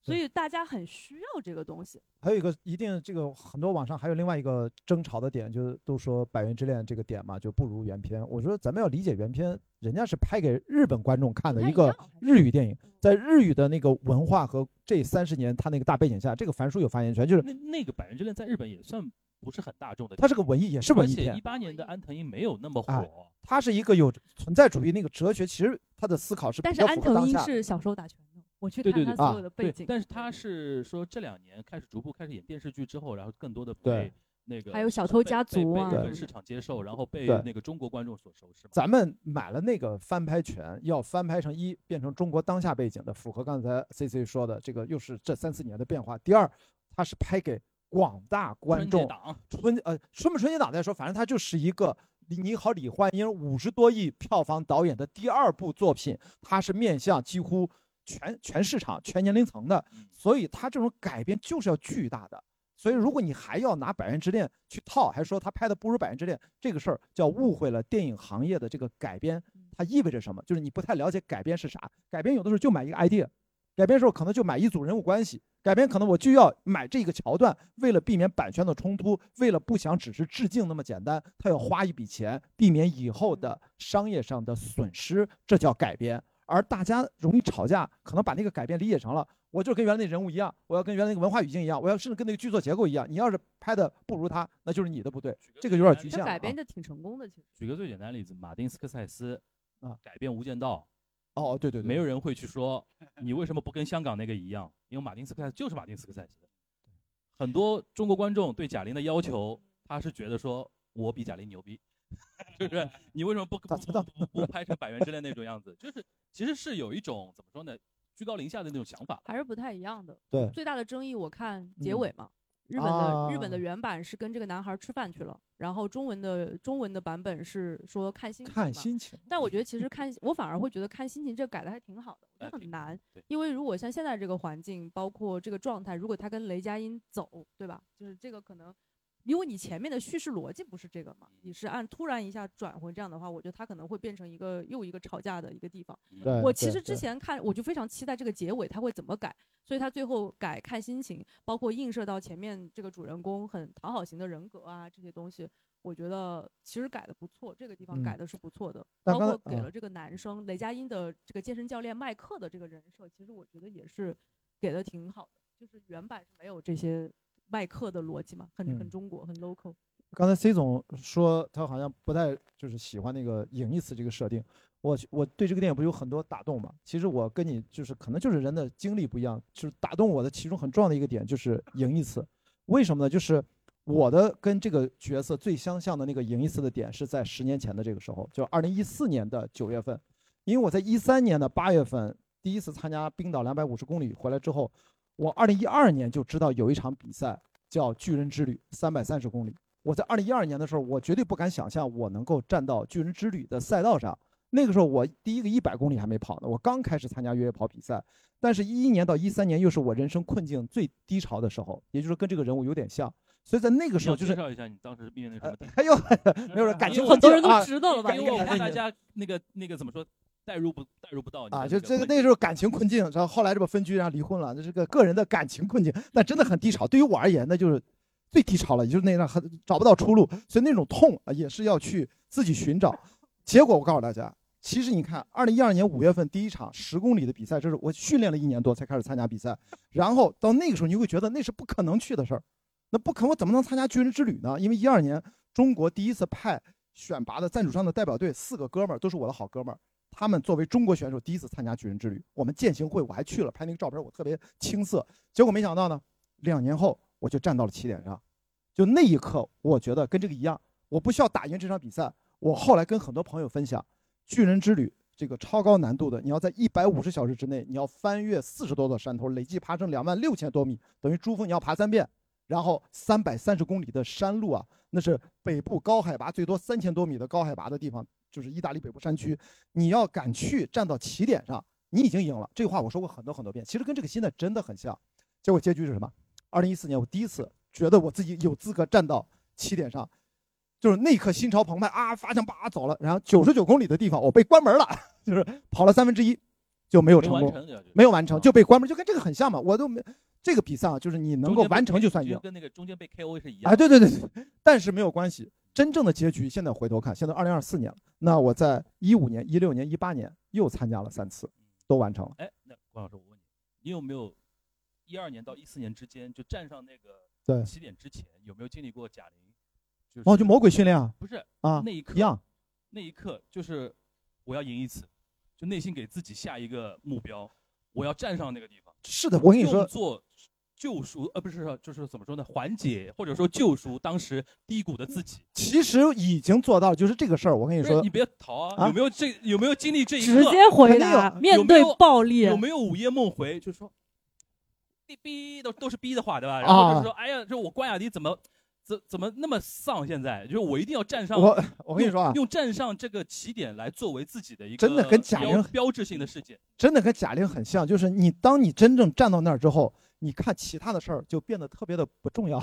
所以大家很需要这个东西。还有一个一定这个很多网上还有另外一个争吵的点，就是都说《百元之恋》这个点嘛就不如原片。我说咱们要理解原片，人家是拍给日本观众看的一个日语电影，在日语的那个文化和这三十年他那个大背景下，这个樊叔有发言权，就是那那个《百元之恋》在日本也算不是很大众的，它是个文艺，也是文艺片而且一。八年的安藤樱没有那么哎火，它是一个有存在主义那个哲学，其实他的思考是但是安藤樱符合当下。是小时候打拳的，我去对对对看他所有的背景，，但是他是说这两年开始逐步开始演电视剧之后，然后更多的被那个还有小偷家族被啊被市场接受，然后被那个中国观众所熟知。咱们买了那个翻拍权，要翻拍成一变成中国当下背景的，符合刚才 C C 说的这个，又是这三四年的变化。第二，它是拍给广大观众，春节档春呃春不春节档再说，反正它就是一个你好李焕英五十多亿票房导演的第二部作品，它是面向几乎全全市场、全年龄层的嗯，所以它这种改编就是要巨大的。所以如果你还要拿《百元之恋》去套，还说他拍的不如《百元之恋》，这个事儿叫误会了电影行业的这个改编，它意味着什么？就是你不太了解改编是啥。改编有的时候就买一个 idea，改编时候可能就买一组人物关系，改编可能我就要买这个桥段，为了避免版权的冲突，为了不想只是致敬那么简单，他要花一笔钱，避免以后的商业上的损失，这叫改编。而大家容易吵架，可能把那个改变理解成了，我就跟原来那人物一样，我要跟原来那个文化语境一样，我要甚至跟那个剧作结构一样。你要是拍的不如他，那就是你的不对，这个有点局限改编的挺成功的，其实。举个最简单的例子，马丁斯科塞斯啊改编《无间道哦，对对》，对，没有人会去说你为什么不跟香港那个一样，因为马丁斯科塞斯就是马丁斯科塞斯。很多中国观众对贾玲的要求，他是觉得说我比贾玲牛逼，是不是？你为什么不 不不不不拍成《百元之恋》那种样子？就是其实是有一种怎么说呢，居高临下的那种想法。还是不太一样的。对最大的争议我看结嗯尾嘛，日本的、日本的啊原版是跟这个男孩吃饭去了，然后中文的中文的版本是说看心情看心情。但我觉得其实看，我反而会觉得看心情这改的还挺好的，我觉哎挺得很难对。因为如果像现在这个环境，包括这个状态，如果他跟雷佳音走，对吧？就是这个可能，因为你前面的叙事逻辑不是这个嘛，你是按突然一下转回这样的话，我觉得他可能会变成一个又一个吵架的一个地方。对，我其实之前看，我就非常期待这个结尾他会怎么改，所以他最后改看心情，包括映射到前面这个主人公很讨好型的人格啊这些东西，我觉得其实改的不错，这个地方嗯。改的是不错的，但包括给了这个男生雷佳音的这个健身教练麦克的这个人设，其实我觉得也是给的挺好的，就是原版是没有这些麦克的逻辑嘛，很很嗯中国，很 local。刚才 C 总说他好像不太就是喜欢那个影一词这个设定，我我对这个电影不是有很多打动嘛？其实我跟你就是可能就是人的经历不一样，就是打动我的其中很重要的一个点就是影一词，为什么呢？就是我的跟这个角色最相像的那个影一词的点是在十年前的这个时候，就二零一四年的九月份，因为我在一三年的八月份第一次参加冰岛两百五十公里回来之后，我二零一二年就知道有一场比赛叫巨人之旅三百三十公里。我在二零一二年的时候，我绝对不敢想象我能够站到巨人之旅的赛道上。那个时候我第一个一百公里还没跑呢，我刚开始参加越野跑比赛。但是，一一年到一三年又是我人生困境最低潮的时候，也就是跟这个人物有点像。所以在那个时候，就是介绍一下你当时面临什么？哎 呦没有感情？很多人都知道了吧？因为我怕大家那个那个怎么说，代入不代入不到啊？就这个那时候感情困境，然后后来这不分居，然后离婚了，这是个个人的感情困境，但真的很低潮。对于我而言，那就是最低潮了，也就是那样很找不到出路，所以那种痛啊，也是要去自己寻找。结果我告诉大家。其实你看，二零一二年五月份第一场十公里的比赛，这是我训练了一年多才开始参加比赛。然后到那个时候，你会觉得那是不可能去的事儿。那不可能，我怎么能参加军人之旅呢？因为一二年中国第一次派选拔的赞助商的代表队，四个哥们儿都是我的好哥们儿，他们作为中国选手第一次参加巨人之旅。我们践行会我还去了，拍那个照片我特别青涩。结果没想到呢，两年后我就站到了起点上。就那一刻，我觉得跟这个一样，我不需要打赢这场比赛。我后来跟很多朋友分享。巨人之旅这个超高难度的，你要在一百五十小时之内，你要翻越四十多座山头，累计爬升两万六千多米，等于珠峰你要爬三遍，然后三百三十公里的山路啊，那是北部高海拔最多三千多米的高海拔的地方，就是意大利北部山区，你要敢去站到起点上，你已经赢了。这话我说过很多很多遍，其实跟这个心态真的很像。结果结局是什么？二零一四年我第一次觉得我自己有资格站到起点上。就是那一刻心潮澎湃啊，发枪叭走了，然后九十九公里的地方我被关门了，就是跑了三分之一就没有成功，没有完成就被关门，就跟这个很像嘛。我都没这个比赛啊，就是你能够完成就算赢，跟那个中间被 KO 是一样。哎，对对对对，但是没有关系，真正的结局现在回头看，现在二零二四年了，那我在一五年、一六年、一八年又参加了三次，都完成了。哎，那关老师，我问你，你有没有一二年到一四年之间就站上那个对起点之前，有没有经历过贾玲？哦，就魔鬼训练啊？不是啊，那一刻一样，那一刻就是我要赢一次，就内心给自己下一个目标，我要站上那个地方。是的，我跟你说，做救赎，呃，不是，就是怎么说呢？缓解或者说救赎当时低谷的自己。其实已经做到了，就是这个事儿。我跟你说，你别逃啊！有没有这有没有经历这一刻？直接回答，面对暴力，有没有午夜梦回？就是说，逼逼都都是逼的话，对吧？然后就是说，哎呀，就我关雅迪怎么？怎怎么那么丧？现在就是我一定要站上我，我跟你说啊，用站上这个起点来作为自己的一个真的跟贾玲标志性的事件，真的跟贾玲很像。就是你当你真正站到那儿之后，你看其他的事儿就变得特别的不重要。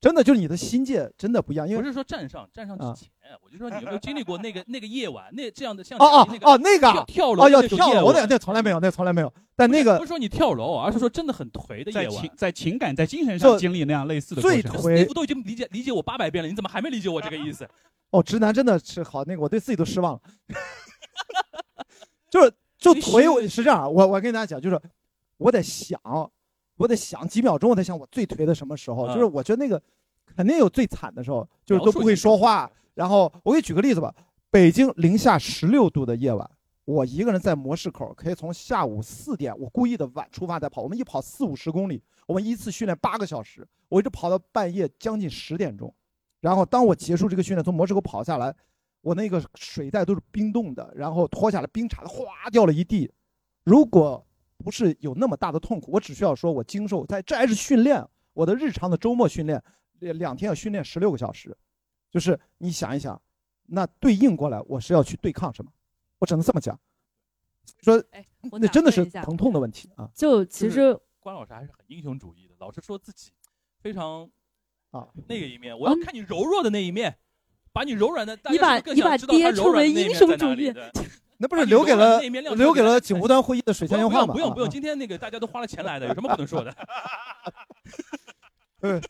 真的就是你的心界真的不一样，因为不是说站上站上之前，我就说你有没有经历过那个 那个夜晚，那这样的像哦哦哦那个跳楼哦要跳楼的那从来没有，那从来没有。但那个不是说你跳楼，而是说真的很颓的夜晚，在情感在精神上经历那样类似的最颓，我都已经理解理解我八百遍了，你怎么还没理解我这个意思？哦，直男真的是好那个，我对自己都失望了。就是就颓，我是这样，我我跟大家讲，就是我在想。我得想几秒钟，我在想我最颓的什么时候？就是我觉得那个肯定有最惨的时候，就是都不会说话。然后我给你举个例子吧，北京零下十六度的夜晚，我一个人在模式口，可以从下午四点，我故意的晚出发再跑。我们一跑四五十公里，我们一次训练八个小时，我一直跑到半夜将近十点钟。然后当我结束这个训练，从模式口跑下来，我那个水袋都是冰冻的，然后脱下来冰碴子哗掉了一地。如果不是有那么大的痛苦，我只需要说，我经受在这还是训练，我的日常的周末训练，两天要训练十六个小时，就是你想一想，那对应过来我是要去对抗什么？我只能这么讲，说，哎，那真的是疼痛的问题啊。就其实关老师还是很英雄主义的，老是说自己非常啊那个一面，我要看你柔弱的那一面，把你柔软的，你把你把爹称为英雄主义。那不是留给了留给了景湖端会议的水下烟花吗？不用不用，今天那个大家都花了钱来的，有什么不能说的？对，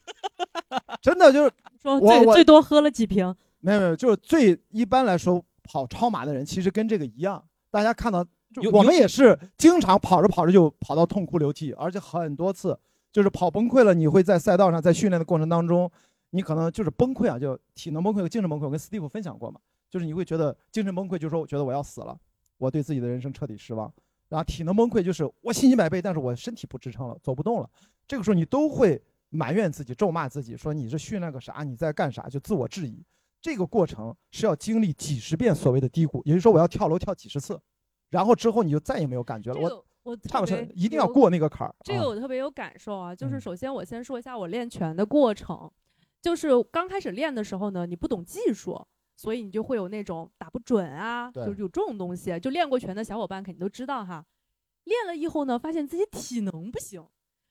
真的就是说最最多喝了几瓶。没有没有，就是最一般来说跑超马的人，其实跟这个一样。大家看到，我们也是经常跑着跑着就跑到痛哭流涕，而且很多次就是跑崩溃了。你会在赛道上，在训练的过程当中，你可能就是崩溃啊，就体能崩溃和精神崩溃。我跟 Steve 分享过嘛。就是你会觉得精神崩溃，就是说我觉得我要死了，我对自己的人生彻底失望。然后体能崩溃就是我信心百倍，但是我身体不支撑了，走不动了。这个时候你都会埋怨自己，咒骂自己，说你这训练个啥？你在干啥？就自我质疑。这个过程是要经历几十遍所谓的低谷，也就是说我要跳楼跳几十次，然后之后你就再也没有感觉了。我我差不多一定要过那个坎儿。这个我特别有感受啊，就是首先我先说一下我练拳的过程。就是刚开始练的时候呢，你不懂技术，所以你就会有那种打不准啊，就是有这种东西。就练过拳的小伙伴肯定都知道哈。练了以后呢，发现自己体能不行，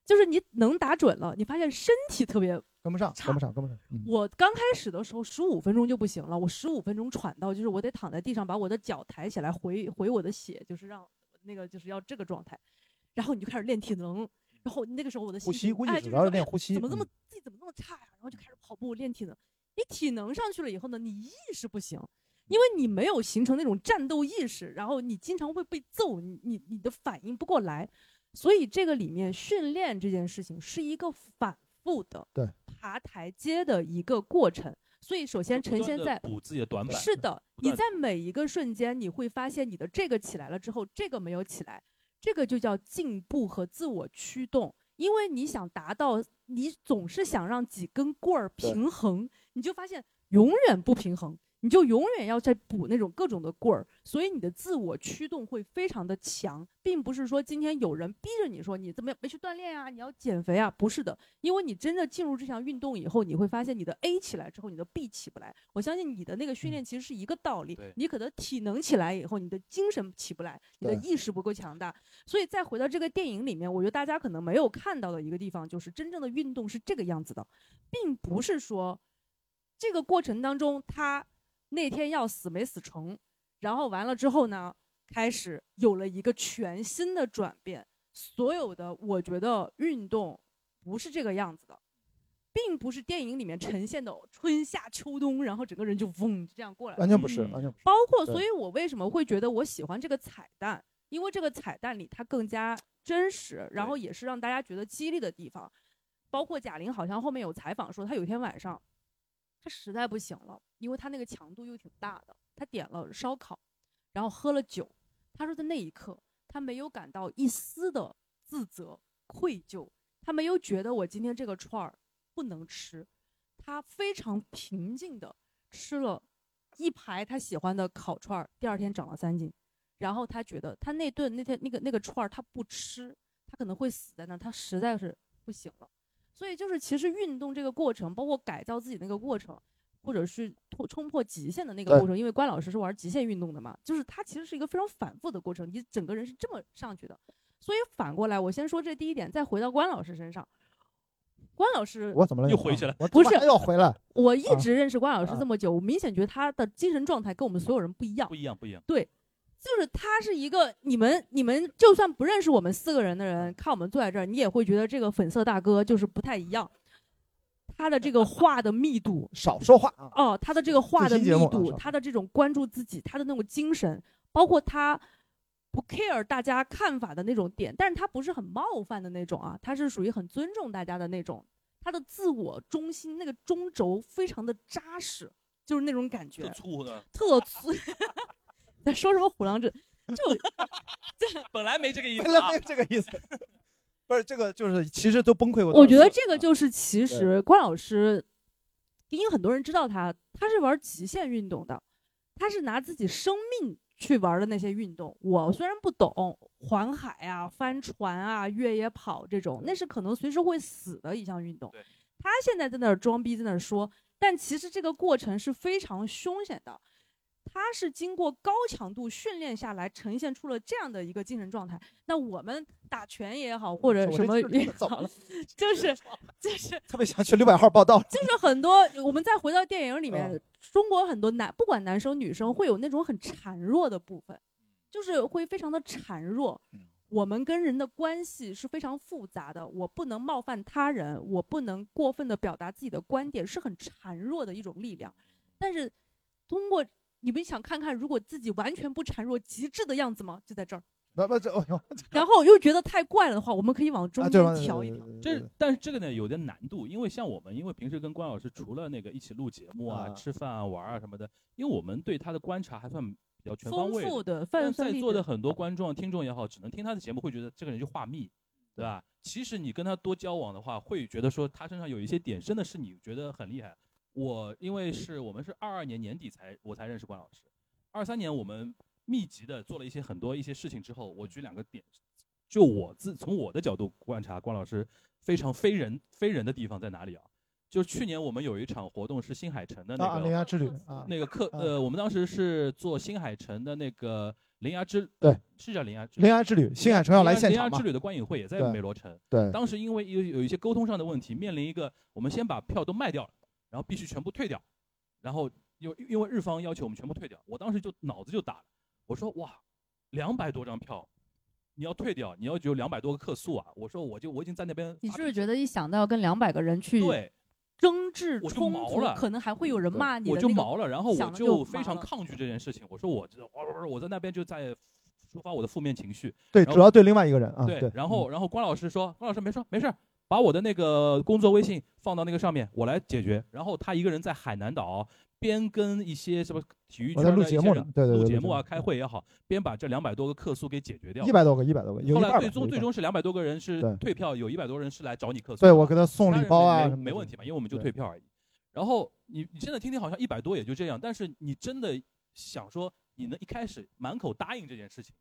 就是你能打准了，你发现身体特别跟不上，跟不上，跟不上。嗯我刚开始的时候十五分钟就不行了，我十五分钟喘到就是我得躺在地上把我的脚抬起来回回我的血，就是让那个就是要这个状态，然后你就开始练体能，然后那个时候我的呼吸，估计主要是练呼吸。怎么这么嗯自己怎么这么差呀？然后就开始跑步练体能。你体能上去了以后呢，你意识不行，因为你没有形成那种战斗意识，然后你经常会被揍，你你你的反应不过来，所以这个里面训练这件事情是一个反复的对爬台阶的一个过程。所以首先呈现在补自己的短板。是的，你在每一个瞬间，你会发现你的这个起来了之后，这个没有起来，这个就叫进步和自我驱动。因为你想达到，你总是想让几根棍儿平衡，你就发现永远不平衡，你就永远要在补那种各种的棍儿，所以你的自我驱动会非常的强，并不是说今天有人逼着你说你怎么样没去锻炼啊，你要减肥啊，不是的，因为你真的进入这项运动以后，你会发现你的 A 起来之后，你的 B 起不来。我相信你的那个训练其实是一个道理，你可能体能起来以后，你的精神起不来，你的意识不够强大。所以再回到这个电影里面，我觉得大家可能没有看到的一个地方，就是真正的运动是这个样子的，并不是说这个过程当中他那天要死没死成，然后完了之后呢，开始有了一个全新的转变。所有的我觉得运动不是这个样子的，并不是电影里面呈现的春夏秋冬，然后整个人就嗡这样过来了。完全不是，嗯完全不是。包括，所以我为什么会觉得我喜欢这个彩蛋，因为这个彩蛋里它更加真实，然后也是让大家觉得激励的地方。包括贾玲好像后面有采访说，她有一天晚上，他实在不行了，因为他那个强度又挺大的，他点了烧烤，然后喝了酒。他说在那一刻，他没有感到一丝的自责、愧疚，他没有觉得我今天这个串儿不能吃，他非常平静的吃了一排他喜欢的烤串儿，第二天长了三斤，然后他觉得他那顿那天那个那个串儿他不吃，他可能会死在那儿，他实在是不行了。所以就是其实运动这个过程，包括改造自己那个过程，或者是突冲破极限的那个过程，因为关老师是玩极限运动的嘛，就是它其实是一个非常反复的过程，你整个人是这么上去的。所以反过来，我先说这第一点，再回到关老师身上。关老师，我怎么了？又回去了我不是怎么还要回来。我一啊直认识关老师啊这么久，我明显觉得他的精神状态跟我们所有人不一样不。一样，不一样。就是他是一个你们你们就算不认识我们四个人的人，看我们坐在这儿，你也会觉得这个粉色大哥就是不太一样。他的这个话的密度，少说话啊！哦，他的这个话的密度，他的这种关注自己，他的那种精神，包括他不 care 大家看法的那种点，但是他不是很冒犯的那种啊，他是属于很尊重大家的那种，他的自我中心那个中轴非常的扎实，就是那种感觉特，粗的，特粗。在说什么虎狼之？就 这本来没这个意思啊原来没。这个意思，不是这个，就是其实都崩溃过。我觉得这个就是其实关老师，因为很多人知道他，他是玩极限运动的，他是拿自己生命去玩的那些运动。我虽然不懂环海啊、帆船啊、越野跑这种，那是可能随时会死的一项运动对。他现在在那儿装逼，在那儿说，但其实这个过程是非常凶险的。他是经过高强度训练下来，呈现出了这样的一个精神状态。那我们打拳也好，或者什么就是 就是特别想去六百号报道。就是很多，我们再回到电影里面，嗯中国很多男不管男生女生会有那种很孱弱的部分，就是会非常的孱弱嗯。我们跟人的关系是非常复杂的，我不能冒犯他人，我不能过分的表达自己的观点，是很孱弱的一种力量。但是通过你们想看看，如果自己完全不孱弱、极致的样子吗？就在这儿。那不，这哦哟，然后又觉得太怪了的话，我们可以往中啊，间？调一调。这但是这个呢有点难度，因为像我们，因为平时跟关老师除了那个一起录节目啊、啊吃饭啊、玩啊什么的，因为我们对他的观察还算比较全方丰位的。富的、但在座的很多观众、听众也好，只能听他的节目，会觉得这个人就话密，对吧？其实你跟他多交往的话，会觉得说他身上有一些点，真的是你觉得很厉害。我因为是我们是二二年年底才我才认识关老师，二三年我们密集的做了一些很多一些事情之后，我举两个点，就我自从我的角度观察关老师非常非人非人的地方在哪里啊？就是去年我们有一场活动是新海诚的那啊，个铃芽之旅啊，那个课，呃，我们当时是做新海诚的那个铃芽之，对，是叫铃芽之铃芽之旅，新海诚要来现场嘛铃芽之？旅的观影会也在美罗城。对，当时因为有有一些沟通上的问题，面临一个我们先把票都卖掉了，然后必须全部退掉，然后因因为日方要求我们全部退掉，我当时就脑子就打了，我说哇，两百多张票，你要退掉，你要有两百多个客诉啊，我说我就我已经在那边你是不是觉得一想到要跟两百个人去对，争执我就冲突，毛了可能还会有人骂你我就毛了，然后我就就非常抗拒这件事情，我说我这我我在那边就在抒发我的负面情绪，对，主要对另外一个人啊，对，对，然后然后关老师说，关老师没说没事儿，把我的那个工作微信放到那个上面，我来解决。然后他一个人在海南岛，边跟一些什么体育圈的一些节目呢人对对对录录节目啊、开会也好，边把这两百多个客诉给解决掉一。百多个，一百多个，有后来最终最终是两百多个人是退票，有一百多人是来找你客诉。对我给他送礼包啊没问题嘛，因为我们就退票而已。然后你你现在听听好像一百多也就这样，但是你真的想说你能一开始满口答应这件事情，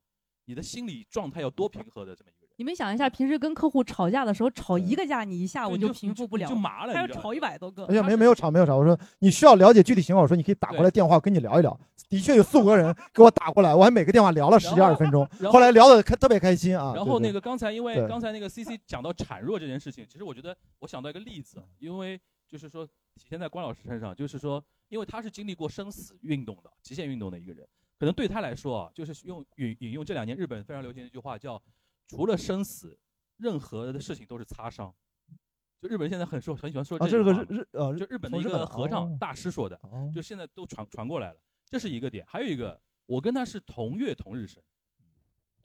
你的心理状态要多平和的这么一。你们想一下，平时跟客户吵架的时候，吵一个架，你一下午就平复不了就，麻了，还要吵一百多个哎。呀，没没有吵没有吵，我说你需要了解具体情况，我说你可以打过来电话跟你聊一聊。的确有四五个人 给我打过来，我还每个电话聊了十几二十分钟，后后来聊的特别开心啊。然后那个刚才因为刚才那个 C C 讲到孱弱这件事情，其实我觉得我想到一个例子，因为就是说体现在关老师身上，就是说，因为他是经历过生死运动的极限运动的一个人，可能对他来说啊，就是用引引用这两年日本非常流行的一句话叫“除了生死，任何的事情都是擦伤”。就日本人现在很说很喜欢说啊，这是个日日呃，就日本的一个和尚哦大师说的，哦就现在都传传过来了，这是一个点。还有一个，我跟他是同月同日生，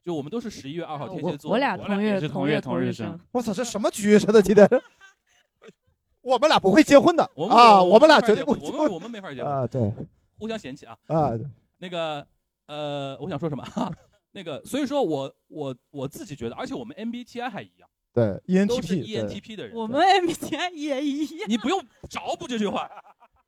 就我们都是十一月二号天蝎座，我俩我俩同月也是同日同日生生，我操，这什么局真的今天？我们俩不会结婚的我们啊，我们俩绝对不结婚婚我们我们没法结婚，啊，对互相嫌弃啊。啊，那个呃，我想说什么？那个，所以说我我我自己觉得，而且我们 MBTI 还一样，对都是 ENTP，的人，我们 MBTI 也一样。你不用着补这句话，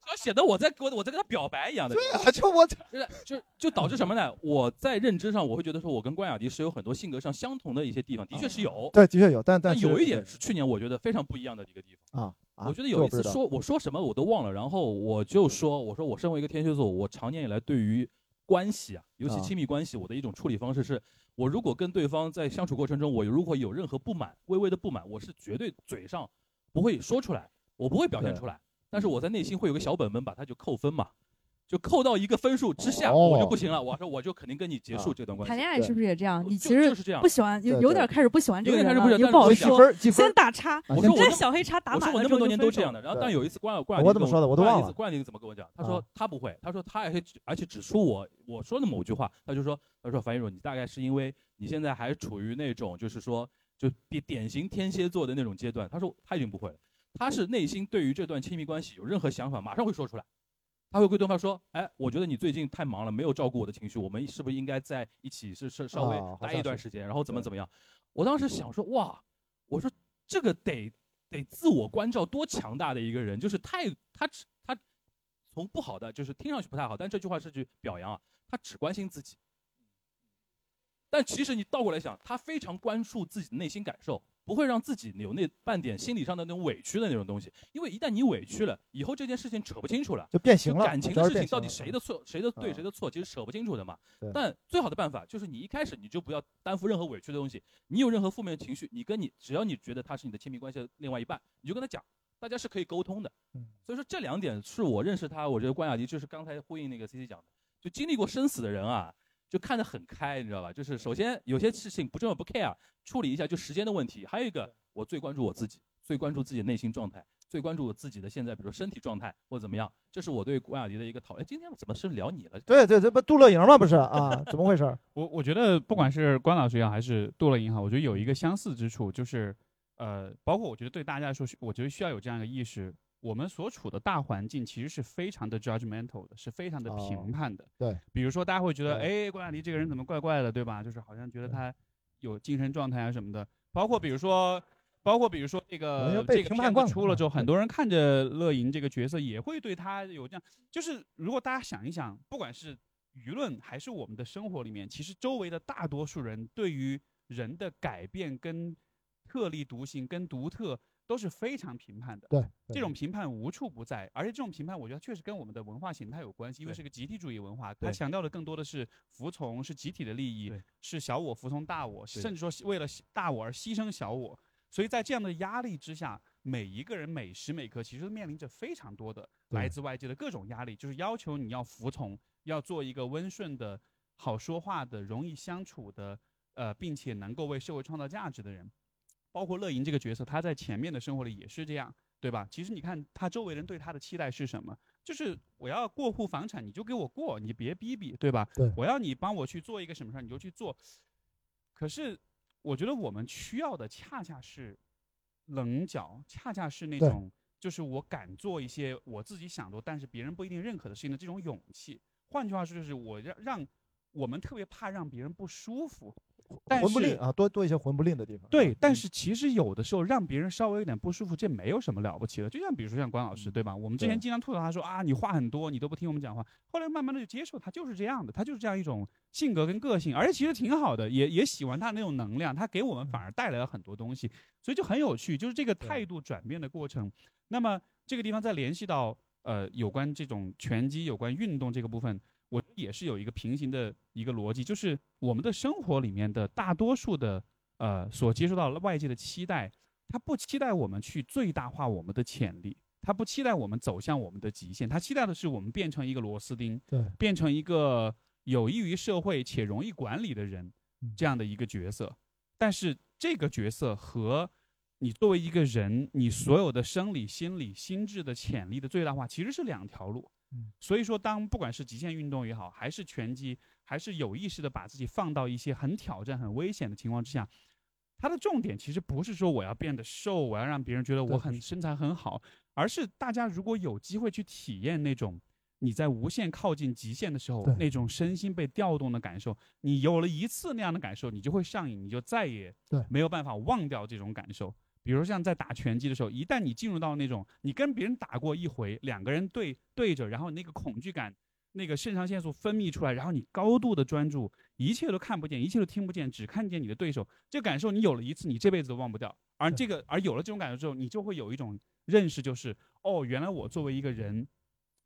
要显得我在跟我我在跟他表白一样的。对啊，就我就是就就导致什么呢？我在认知上，我会觉得说我跟关雅迪是有很多性格上相同的一些地方，的确是有。对的确有，但但但有一点是去年我觉得非常不一样的一个地方。啊，啊我觉得有一次说我说什么我都忘了，然后我就说我说我身为一个天蝎座，我常年以来对于关系啊，尤其啊亲密关系，我的一种处理方式是，我如果跟对方在相处过程中，我如果有任何不满，微微的不满，我是绝对嘴上不会说出来，我不会表现出来，但是我在内心会有个小本本，把它就扣分嘛。就扣到一个分数之下，哦我就不行了。我说我就肯定跟你结束啊这段关系。谈恋爱是不是也这样？你其实就是这样不。喜欢，有有点开始不喜欢这有个人了，点开始不喜欢但也不好是几说，分几分先打叉。啊我说我那这小黑叉打我说满了之我那么多年都这样的，然后但有一次关关我怎么说的我都忘了关关雅迪怎么跟我讲？他说啊他不会，他说他而且而且指出我我说的某句话，他就说他说樊一茹，你大概是因为你现在还处于那种就是说就比典型天蝎座的那种阶段。他说他已经不会了，他是内心对于这段亲密关系有任何想法，马上会说出来。他会跟对方说：“哎，我觉得你最近太忙了，没有照顾我的情绪，我们是不是应该在一起是是稍微待一段时间，然后怎么怎么样？”我当时想说：“哇，我说这个得得自我关照多强大的一个人，就是太他只他从不好的就是听上去不太好，但这句话是句表扬啊，他只关心自己。但其实你倒过来想，他非常关注自己的内心感受，不会让自己有那半点心理上的那种委屈的那种东西，因为一旦你委屈了，以后这件事情扯不清楚了。就变形了，感情的事情到底谁的错，谁的对，啊谁的错，其实扯不清楚的嘛。但最好的办法就是你一开始你就不要担负任何委屈的东西，你有任何负面的情绪，你跟你只要你觉得他是你的亲密关系的另外一半，你就跟他讲，大家是可以沟通的嗯。所以说这两点是我认识他，我觉得关雅迪就是刚才呼应那个 C C 讲的，就经历过生死的人啊，就看得很开，你知道吧？就是首先有些事情不重要不 care，处理一下就时间的问题。还有一个，我最关注我自己，最关注自己的内心状态，最关注我自己的现在，比如说身体状态或者怎么样。这是我对关雅迪的一个讨论。哎今天怎么是聊你了？对对，这不杜乐莹吗？不是啊？怎么回事？我我觉得不管是关老师也好，还是杜乐莹也好，我觉得有一个相似之处，就是呃，包括我觉得对大家来说，我觉得需要有这样一个意识，我们所处的大环境其实是非常的 judgmental 的，是非常的哦评判的。对，比如说大家会觉得，哎，关亚迪这个人怎么怪怪的，对吧？就是好像觉得对他有精神状态啊什么的。包括比如说，包括比如说这个这个片子出了之后，嗯很多人看着乐莹这个角色也会对他有这样，就是如果大家想一想，不管是舆论还是我们的生活里面，其实周围的大多数人对于人的改变跟特立独行、跟独特，都是非常评判的。对，这种评判无处不在，而且这种评判，我觉得确实跟我们的文化形态有关系，因为是个集体主义文化，它强调的更多的是服从，是集体的利益，是小我服从大我，甚至说为了大我而牺牲小我。所以在这样的压力之下，每一个人每时每刻其实都面临着非常多的来自外界的各种压力，就是要求你要服从，要做一个温顺的、好说话的、容易相处的，呃，并且能够为社会创造价值的人。包括乐莹这个角色，她在前面的生活里也是这样，对吧？其实你看她周围人对她的期待是什么？就是我要过户房产，你就给我过，你别逼逼，对吧？对我要你帮我去做一个什么事儿，你就去做。可是我觉得我们需要的恰恰是棱角，恰恰是那种就是我敢做一些我自己想做，但是别人不一定认可的事情的这种勇气。换句话说，就是我让让我们特别怕让别人不舒服，魂不吝啊，多多一些魂不吝的地方。对，但嗯是其实有的时候让别人稍微有点不舒服，这没有什么了不起的。就像比如说像关老师，对吧？我们之前经常吐槽他说啊，你话很多，你都不听我们讲话。后来慢慢的就接受他就是这样的，他就是这样一种性格跟个性，而且其实挺好的，也也喜欢他那种能量，他给我们反而带来了很多东西，所以就很有趣，就是这个态度转变的过程。那么这个地方再联系到呃有关这种拳击、有关运动这个部分。我也是有一个平行的一个逻辑，就是我们的生活里面的大多数的呃所接受到的外界的期待，他不期待我们去最大化我们的潜力，他不期待我们走向我们的极限，他期待的是我们变成一个螺丝钉，对，变成一个有益于社会且容易管理的人嗯，这样的一个角色。但是这个角色和你作为一个人，你所有的生理、心理、心智的潜力的最大化，其实是两条路。嗯。所以说，当不管是极限运动也好，还是拳击，还是有意识的把自己放到一些很挑战、很危险的情况之下，它的重点其实不是说我要变得瘦，我要让别人觉得我很。身材很好，而是大家如果有机会去体验那种你在无限靠近极限的时候那种身心被调动的感受，你有了一次那样的感受，你就会上瘾，你就再也没有办法忘掉这种感受。比如像在打拳击的时候，一旦你进入到那种你跟别人打过一回，两个人对对着，然后那个恐惧感、那个肾上腺素分泌出来，然后你高度的专注，一切都看不见，一切都听不见，只看见你的对手，这感受你有了一次，你这辈子都忘不掉。而这个而有了这种感受之后，你就会有一种认识，就是哦，原来我作为一个人，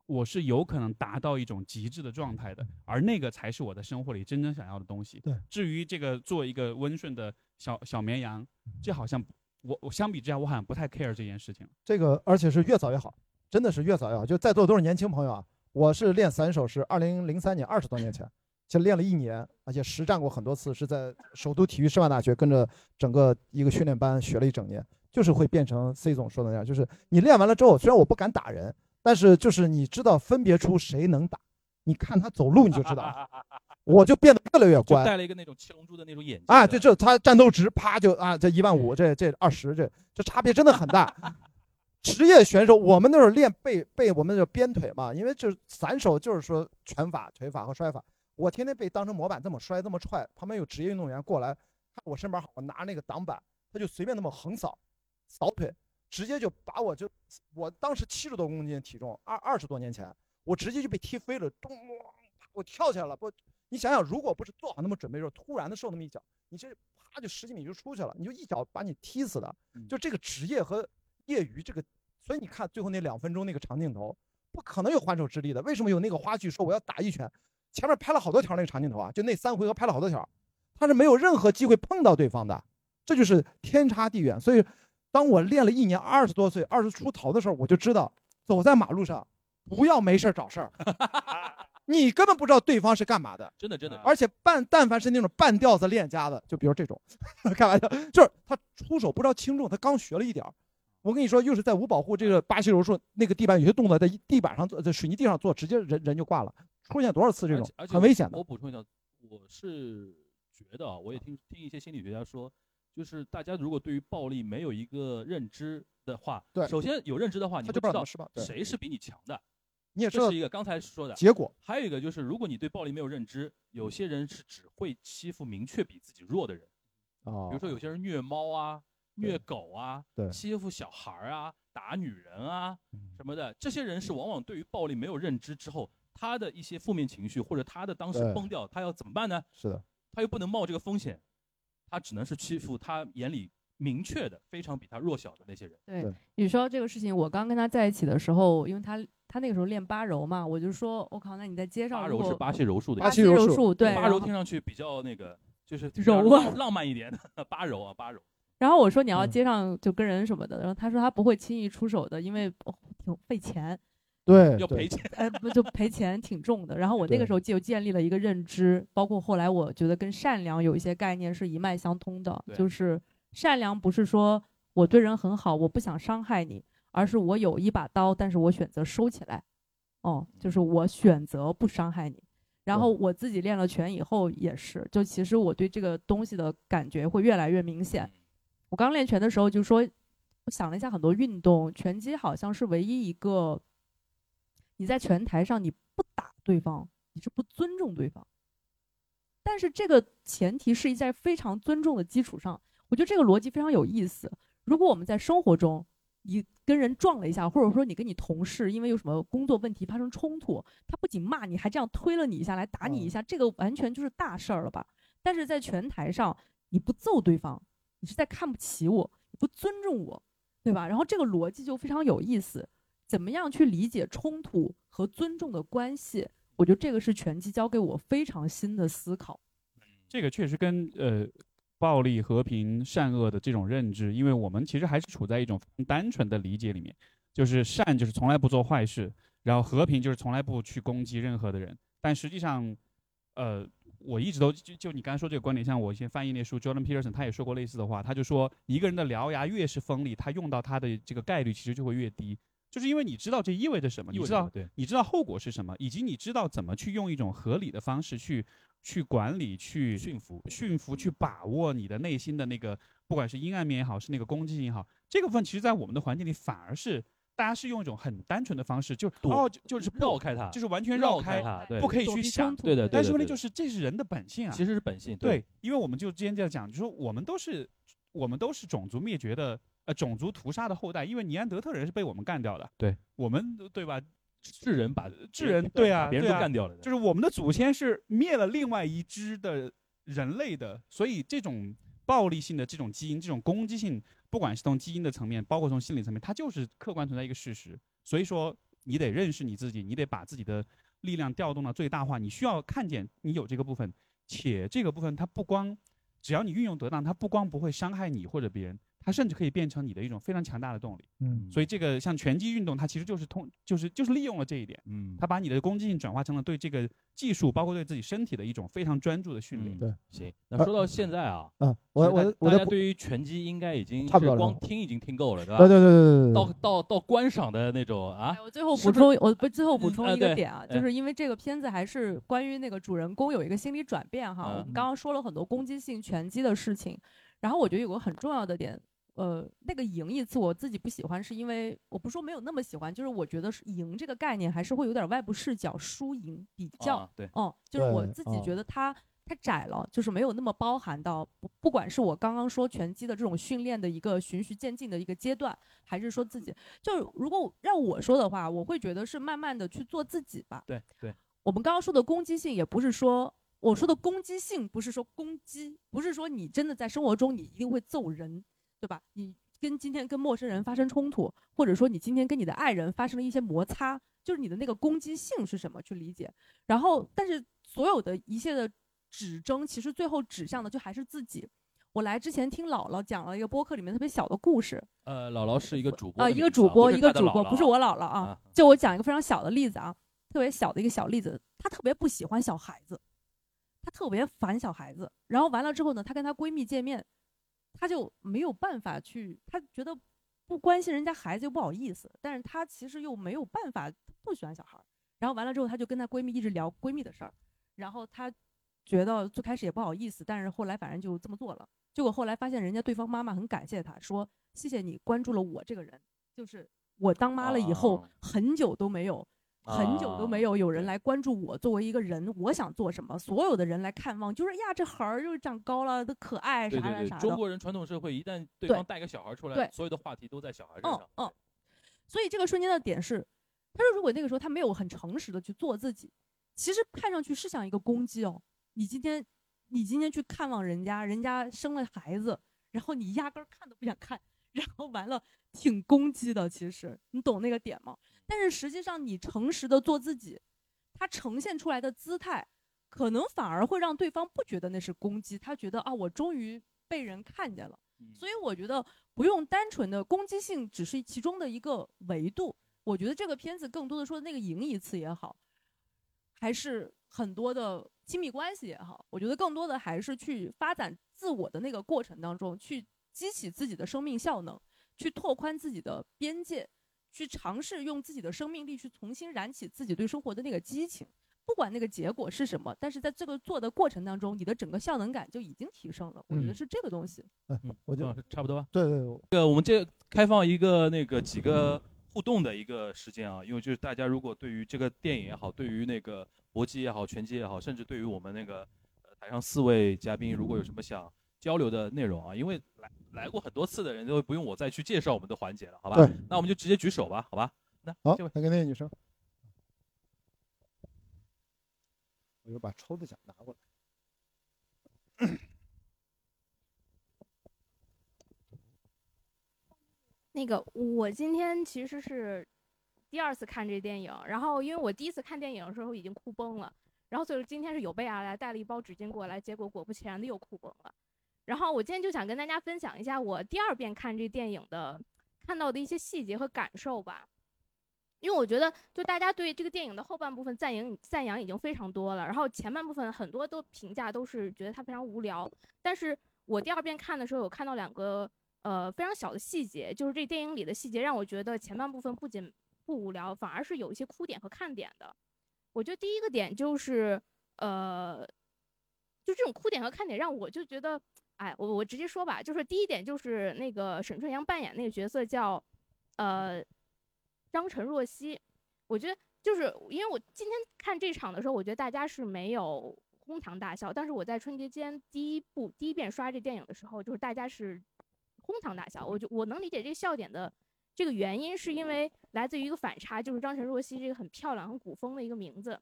我是有可能达到一种极致的状态的，而那个才是我的生活里真正想要的东西。对，至于这个做一个温顺的小小绵羊，这好像我我相比之下，我好像不太 care 这件事情。这个而且是越早越好，真的是越早越好。就在座都是年轻朋友啊，我是练散手是二零零三年，二十多年前，其实练了一年，而且实战过很多次，是在首都体育师范大学跟着整个一个训练班学了一整年，就是会变成 C 总说的那样，就是你练完了之后，虽然我不敢打人，但是就是你知道分别出谁能打，你看他走路你就知道了，我就变得越来越乖。戴了一个那种七龙珠的那种眼镜。啊，对，这他战斗值啪就啊，这一万五，这这二十，这这差别真的很大。职业选手，我们那会儿练背背我们的鞭腿嘛，因为就是散手就是说拳法、腿法和摔法，我天天被当成模板这么摔这么踹，旁边有职业运动员过来，看我身板好，我拿那个挡板，他就随便那么横扫，扫腿，直接就把我就，我当时七十多公斤体重，二二十多年前，我直接就被踢飞了，咚，我跳起来了，不，你想想，如果不是做好那么准备的时候，突然的受那么一脚，你这啪就十几米就出去了，你就一脚把你踢死的。嗯就这个职业和业余这个，所以你看最后那两分钟那个长镜头，不可能有还手之力的。为什么有那个花絮说我要打一拳？前面拍了好多条那个长镜头啊，就那三回合拍了好多条，他是没有任何机会碰到对方的，这就是天差地远。所以，当我练了一年，二十多岁、二十出头的时候，我就知道，走在马路上不要没事儿找事儿，你根本不知道对方是干嘛的。真的真的，而且半但凡是那种半吊子练家的，就比如这种，开玩笑，就是他出手不知道轻重，他刚学了一点儿。我跟你说，又是在无保护这个巴西柔术那个地板有些动作，在地板上做，在水泥地上做，直接人人就挂了。出现多少次这种很危险的我。补充一下，我是觉得啊，我也听听一些心理学家说，就是大家如果对于暴力没有一个认知的话，对首先有认知的话，你就不知道谁是比你强的，你也知道这是一个刚才说的。结果。还有一个就是，如果你对暴力没有认知，有些人是只会欺负明确比自己弱的人，哦比如说有些人虐猫啊、虐狗啊对、欺负小孩儿啊、打女人啊嗯什么的，这些人是往往对于暴力没有认知之后，他的一些负面情绪或者他的当时崩掉，他要怎么办呢？是的，他又不能冒这个风险，他只能是欺负他眼里明确的，非常比他弱小的那些人。对对，你说这个事情，我刚跟他在一起的时候，因为他他那个时候练八柔嘛，我就说，我靠，那你在街上八柔是巴西柔术的意思，巴西柔柔术术，对，八然后柔听上去比较那个，就是比柔啊浪浪漫一点的八柔啊，八柔。然后我说你要嗯街上就跟人什么的，然后他说他不会轻易出手的，因为、哦、挺费钱，对，要赔钱。呃，不就赔钱挺重的。然后我那个对时候就建立了一个认知，包括后来我觉得跟善良有一些概念是一脉相通的，对就是善良不是说我对人很好，我不想伤害你，而是我有一把刀，但是我选择收起来，哦，就是我选择不伤害你。然后我自己练了拳以后也是，就其实我对这个东西的感觉会越来越明显。我刚练拳的时候就说，我想了一下很多运动，拳击好像是唯一一个，你在拳台上你不打对方，你是不尊重对方。但是这个前提是在非常尊重的基础上，我觉得这个逻辑非常有意思。如果我们在生活中，你跟人撞了一下，或者说你跟你同事因为有什么工作问题发生冲突，他不仅骂你，还这样推了你一下来打你一下，这个完全就是大事儿了吧？但是在拳台上，你不揍对方，你是在看不起我，你不尊重我，对吧？然后这个逻辑就非常有意思，怎么样去理解冲突和尊重的关系？我觉得这个是拳击教给我非常新的思考。这个确实跟呃暴力、和平、善恶的这种认知，因为我们其实还是处在一种单纯的理解里面，就是善就是从来不做坏事，然后和平就是从来不去攻击任何的人。但实际上，呃，我一直都就就你刚才说这个观点，像我以前翻译那书，Jordan Peterson 他也说过类似的话，他就说一个人的獠牙越是锋利，他用到他的这个概率其实就会越低，就是因为你知道这意味着什么，你知道对，你知道后果是什么，以及你知道怎么去用一种合理的方式去去管理、去驯服。驯服、去把握你的内心的那个，不管是阴暗面也好，是那个攻击性也好，这个部分其实在我们的环境里反而是大家是用一种很单纯的方式，就躲哦就就是，绕开它，就是完全绕开，它，对，不可以去想对的，对。但是问题就是这是人的本性啊，其实是本性，对，因为我们就之前在讲，就说我们都是我们都是种族灭绝的呃种族屠杀的后代，因为尼安德特人是被我们干掉的，对，我们对吧？智人把智人对啊别人都干掉了，就是我们的祖先是灭了另外一支的人类的，所以这种暴力性的这种基因、这种攻击性，不管是从基因的层面，包括从心理层面，它就是客观存在一个事实。所以说，你得认识你自己，你得把自己的力量调动到最大化。你需要看见你有这个部分，且这个部分它不光，只要你运用得当，它不光不会伤害你或者别人，它甚至可以变成你的一种非常强大的动力。嗯，所以这个像拳击运动，它其实就是通，就是就是利用了这一点。嗯，它把你的攻击性转化成了对这个技术，包括对自己身体的一种非常专注的训练。嗯对，行。那说到现在啊，啊，我我我大家对于拳击应该已经是差不多光听已经听够了，对吧？对对对对对到对，到到观赏的那种啊哎，我最后是不补充，我不最后补充一个点啊，哎就是因为这个片子还是关于那个主人公有一个心理转变哈。我们嗯刚刚说了很多攻击性拳击的事情，然后我觉得有个很重要的点，呃，那个赢一次我自己不喜欢，是因为我不说没有那么喜欢，就是我觉得是赢这个概念还是会有点外部视角、输赢比较。啊对，哦，就是我自己哦觉得它太窄了，就是没有那么包含到不不管是我刚刚说拳击的这种训练的一个循序渐进的一个阶段，还是说自己就是如果让我说的话，我会觉得是慢慢的去做自己吧。对对，我们刚刚说的攻击性，也不是说我说的攻击性，不是说攻击，不是说你真的在生活中你一定会揍人，对吧？你跟今天跟陌生人发生冲突，或者说你今天跟你的爱人发生了一些摩擦，就是你的那个攻击性是什么去理解。然后，但是所有的一切的指征，其实最后指向的就还是自己。我来之前听姥姥讲了一个播客里面特别小的故事，呃，姥姥是一个主播啊，一个主播，一个主播，不是我姥姥啊啊。就我讲一个非常小的例子啊，特别小的一个小例子，她特别不喜欢小孩子，她特别烦小孩子。然后完了之后呢，她跟她闺蜜见面，她就没有办法去，她觉得不关心人家孩子又不好意思，但是她其实又没有办法不喜欢小孩儿。然后完了之后，她就跟她闺蜜一直聊闺蜜的事儿，然后她觉得最开始也不好意思，但是后来反正就这么做了。结果后来发现人家对方妈妈很感谢她，说谢谢你关注了我这个人，就是我当妈了以后啊很久都没有。很久都没有有人来关注我作为一个人，我想做什么，所有的人来看望，就是呀，这孩儿就是长高了，都可爱啥对对对，啥啥的。中国人传统社会一旦对对方带个小孩出来，所有的话题都在小孩身嗯上。嗯，所以这个瞬间的点是，他说如果那个时候他没有很诚实的去做自己，其实看上去是像一个攻击哦。你今天你今天去看望人家，人家生了孩子，然后你压根儿看都不想看，然后完了挺攻击的。其实你懂那个点吗？但是实际上你诚实的做自己，他呈现出来的姿态，可能反而会让对方不觉得那是攻击，他觉得啊，我终于被人看见了。所以我觉得不用单纯的攻击性，只是其中的一个维度。我觉得这个片子更多的说那个赢一次也好，还是很多的亲密关系也好，我觉得更多的还是去发展自我的那个过程当中，去激起自己的生命效能，去拓宽自己的边界，去尝试用自己的生命力去重新燃起自己对生活的那个激情。不管那个结果是什么，但是在这个做的过程当中，你的整个效能感就已经提升了。我觉得是这个东西。嗯，我就差不多吧。对对对，这个我们这开放一个那个几个互动的一个时间啊，因为就是大家如果对于这个电影也好，对于那个搏击也好，拳击也好，甚至对于我们那个呃台上四位嘉宾，如果有什么想交流的内容啊，因为来来过很多次的人都不用我再去介绍我们的环节了，好吧？对，那我们就直接举手吧，好吧？那好，这位来给那个女生，我就把抽的奖拿过来。那个，我今天其实是第二次看这电影，然后因为我第一次看电影的时候已经哭崩了，然后所以今天是有备而来，带了一包纸巾过来，结果果不其然的又哭崩了。然后我今天就想跟大家分享一下我第二遍看这电影的看到的一些细节和感受吧，因为我觉得就大家对这个电影的后半部分赞扬赞扬已经非常多了，然后前半部分很多都评价都是觉得它非常无聊，但是我第二遍看的时候有看到两个。呃，非常小的细节，就是这电影里的细节，让我觉得前半部分不仅不无聊，反而是有一些哭点和看点的。我觉得第一个点就是，呃，就这种哭点和看点，让我就觉得，哎，我我直接说吧，就是第一点就是那个沈春阳扮演那个角色叫，呃，张晨若曦。我觉得就是因为我今天看这场的时候，我觉得大家是没有哄堂大笑，但是我在春节间第一部第一遍刷这电影的时候，就是大家是。哄堂大笑，我就我能理解这个笑点的这个原因，是因为来自于一个反差，就是张晨若曦这个很漂亮、很古风的一个名字，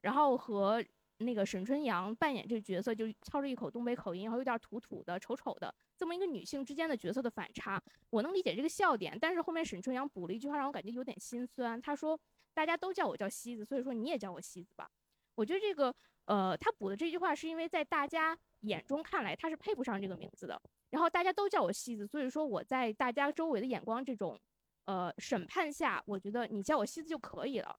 然后和那个沈春阳扮演这个角色，就操着一口东北口音，然后有点土土的、丑丑的这么一个女性之间的角色的反差，我能理解这个笑点。但是后面沈春阳补了一句话，让我感觉有点心酸。他说：“大家都叫我叫西子，所以说你也叫我西子吧。”我觉得这个呃，他补的这句话是因为在大家眼中看来他是配不上这个名字的。然后大家都叫我西子，所以说我在大家周围的眼光这种，呃审判下，我觉得你叫我西子就可以了。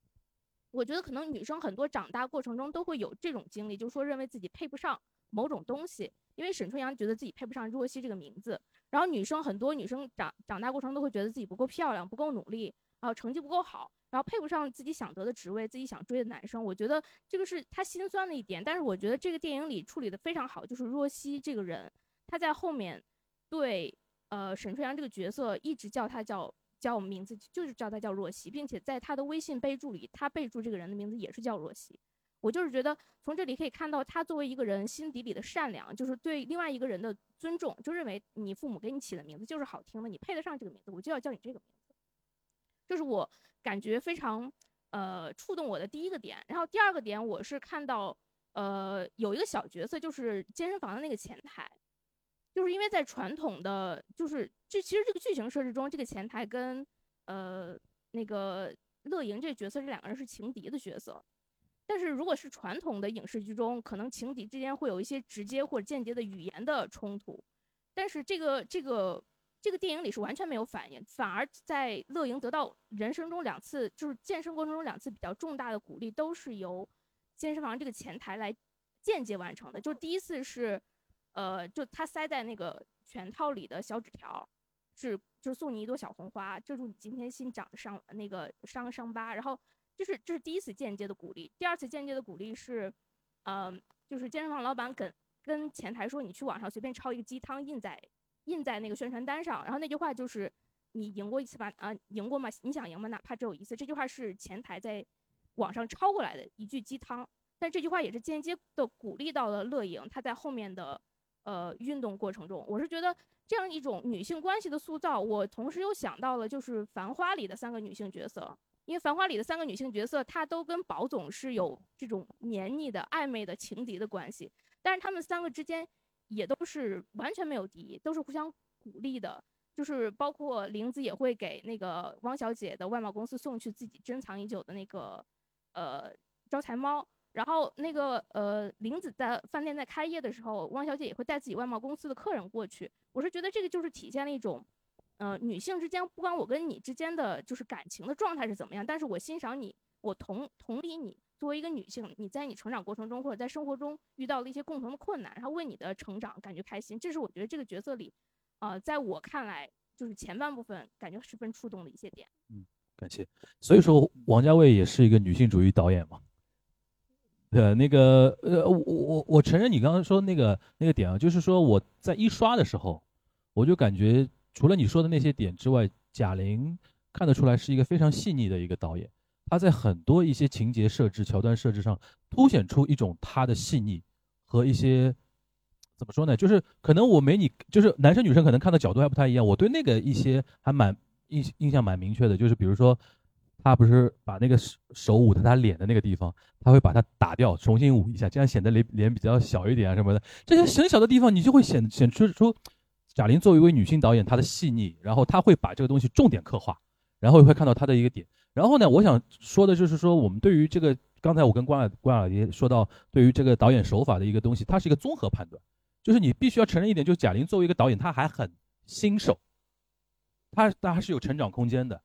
我觉得可能女生很多长大过程中都会有这种经历，就是说认为自己配不上某种东西，因为沈春阳觉得自己配不上若曦这个名字。然后女生很多女生长长大过程都会觉得自己不够漂亮、不够努力，然后成绩不够好，然后配不上自己想得的职位、自己想追的男生。我觉得这个是他心酸的一点。但是我觉得这个电影里处理的非常好，就是若曦这个人。她在后面对呃沈春阳这个角色一直叫他叫叫名字，就是叫他叫若曦，并且在他的微信备注里，他备注这个人的名字也是叫若曦。我就是觉得从这里可以看到，他作为一个人心底里的善良，就是对另外一个人的尊重，就认为你父母给你起的名字就是好听的，你配得上这个名字，我就要叫你这个名字。这是我感觉非常呃触动我的第一个点。然后第二个点，我是看到呃有一个小角色，就是健身房的那个前台。就是因为在传统的，就是这其实这个剧情设置中，这个前台跟呃那个乐莹这角色，这两个人是情敌的角色。但是如果是传统的影视剧中，可能情敌之间会有一些直接或者间接的语言的冲突。但是这个这个这个电影里是完全没有反应，反而在乐莹得到人生中两次就是健身过程中两次比较重大的鼓励，都是由健身房这个前台来间接完成的。就第一次是。呃，就他塞在那个拳套里的小纸条，是就送你一朵小红花，遮住你今天新长的伤那个伤伤疤。然后这是这是第一次间接的鼓励，第二次间接的鼓励是，呃，就是健身房老板跟跟前台说，你去网上随便抄一个鸡汤印在印在那个宣传单上，然后那句话就是你赢过一次吧？啊，赢过吗？你想赢吗？哪怕只有一次。这句话是前台在网上抄过来的一句鸡汤，但这句话也是间接的鼓励到了乐莹，他在后面的。呃，运动过程中，我是觉得这样一种女性关系的塑造，我同时又想到了就是《繁花》里的三个女性角色，因为《繁花》里的三个女性角色，她都跟宝总是有这种黏腻的暧昧的情敌的关系，但是她们三个之间也都是完全没有敌意，都是互相鼓励的。就是包括玲子也会给那个汪小姐的外贸公司送去自己珍藏已久的那个呃招财猫，然后那个呃玲子在饭店在开业的时候，汪小姐也会带自己外贸公司的客人过去。我是觉得这个就是体现了一种，呃女性之间不管我跟你之间的就是感情的状态是怎么样，但是我欣赏你，我同同理你。作为一个女性，你在你成长过程中或者在生活中遇到了一些共同的困难，然后为你的成长感觉开心，这是我觉得这个角色里，呃，在我看来就是前半部分感觉十分触动的一些点。嗯感谢。所以说，王家卫也是一个女性主义导演嘛。呃，那个呃，我我我承认你刚刚说那个那个点啊，就是说我在一刷的时候，我就感觉除了你说的那些点之外，贾玲看得出来是一个非常细腻的一个导演。她在很多一些情节设置、桥段设置上，凸显出一种她的细腻和一些怎么说呢？就是可能我没你，就是男生女生可能看的角度还不太一样。我对那个一些还蛮印印象蛮明确的，就是比如说，他不是把那个手手捂在他脸的那个地方，他会把它打掉，重新捂一下，这样显得脸脸比较小一点啊什么的。这些很小的地方，你就会显显出出贾玲作为一位女性导演她的细腻，然后她会把这个东西重点刻画，然后会看到她的一个点。然后呢，我想说的就是说，我们对于这个刚才我跟关老关老爷说到，对于这个导演手法的一个东西，它是一个综合判断，就是你必须要承认一点，就是贾玲作为一个导演，她还很新手，她她还是有成长空间的，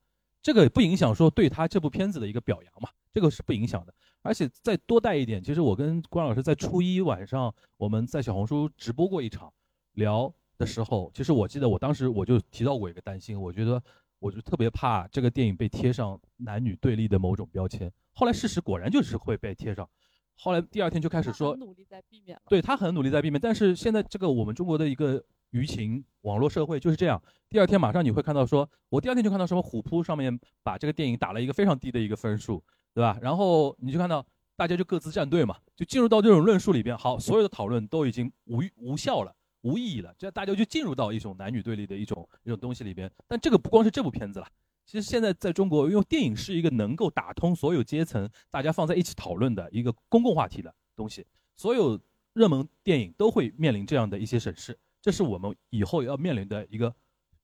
这个不影响说对他这部片子的一个表扬嘛，这个是不影响的。而且再多带一点，其实我跟关老师在初一晚上我们在小红书直播过一场聊的时候，其实我记得我当时我就提到过一个担心，我觉得我就特别怕这个电影被贴上男女对立的某种标签。后来事实果然就是会被贴上，后来第二天就开始说，努力在避免。对他很努力在避免，但是现在这个我们中国的一个舆情网络社会就是这样，第二天马上你会看到说，我第二天就看到什么虎扑上面把这个电影打了一个非常低的一个分数，对吧？然后你就看到大家就各自站队嘛，就进入到这种论述里边，好，所有的讨论都已经无无效了。无意义了，这样大家就进入到一种男女对立的一种一种东西里边。但这个不光是这部片子了，其实现在在中国，因为电影是一个能够打通所有阶层、大家放在一起讨论的一个公共话题的东西，所有热门电影都会面临这样的一些审视，这是我们以后要面临的一个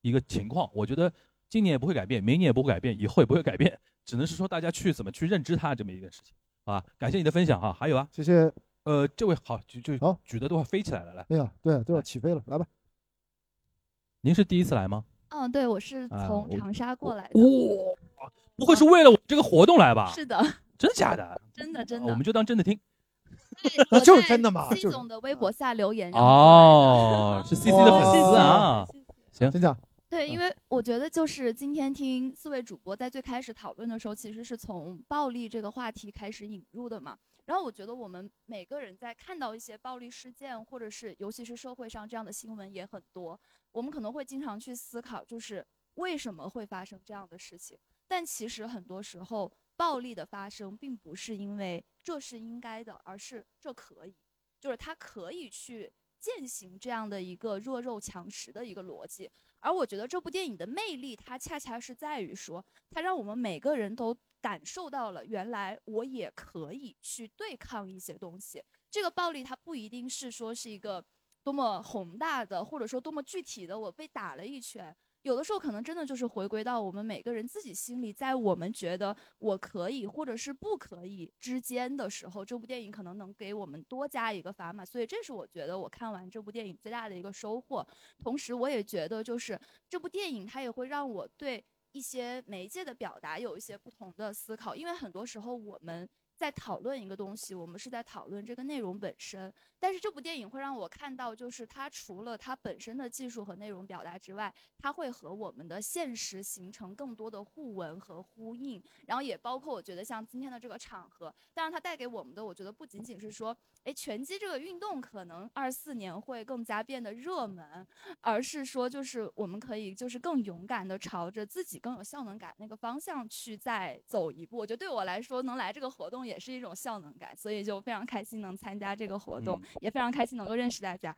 一个情况。我觉得今年也不会改变，明年也不会改变，以后也不会改变，只能是说大家去怎么去认知它这么一件事情好吧。感谢你的分享哈，还有啊，谢谢。呃，这位好，就就好，举的都快飞起来了，来。哎呀，对，都要起飞了，来吧。您是第一次来吗？嗯，对，我是从长沙过来的。哇，不会是为了我这个活动来吧？是的，真的假的？真的真的。我们就当真的听。我就是在真的嘛 C 总的微博下留言。哦，是 CC 的粉丝啊。行，先讲。对，因为我觉得就是今天听四位主播在最开始讨论的时候，其实是从暴力这个话题开始引入的嘛。然后我觉得我们每个人在看到一些暴力事件，或者是尤其是社会上这样的新闻也很多，我们可能会经常去思考，就是为什么会发生这样的事情。但其实很多时候，暴力的发生并不是因为这是应该的，而是这可以，就是他可以去践行这样的一个弱肉强食的一个逻辑。而我觉得这部电影的魅力，它恰恰是在于说，它让我们每个人都感受到了，原来我也可以去对抗一些东西。这个暴力它不一定是说是一个多么宏大的，或者说多么具体的，我被打了一拳。有的时候可能真的就是回归到我们每个人自己心里，在我们觉得我可以或者是不可以之间的时候，这部电影可能能给我们多加一个砝码。所以这是我觉得我看完这部电影最大的一个收获。同时，我也觉得就是这部电影它也会让我对一些媒介的表达有一些不同的思考，因为很多时候我们。在讨论一个东西，我们是在讨论这个内容本身。但是这部电影会让我看到，就是它除了它本身的技术和内容表达之外，它会和我们的现实形成更多的互文和呼应。然后也包括我觉得像今天的这个场合，当然它带给我们的，我觉得不仅仅是说，哎，拳击这个运动可能二四年会更加变得热门，而是说就是我们可以就是更勇敢的朝着自己更有效能感那个方向去再走一步。我觉得对我来说，能来这个活动也是一种效能感，所以就非常开心能参加这个活动，也非常开心能够认识大家。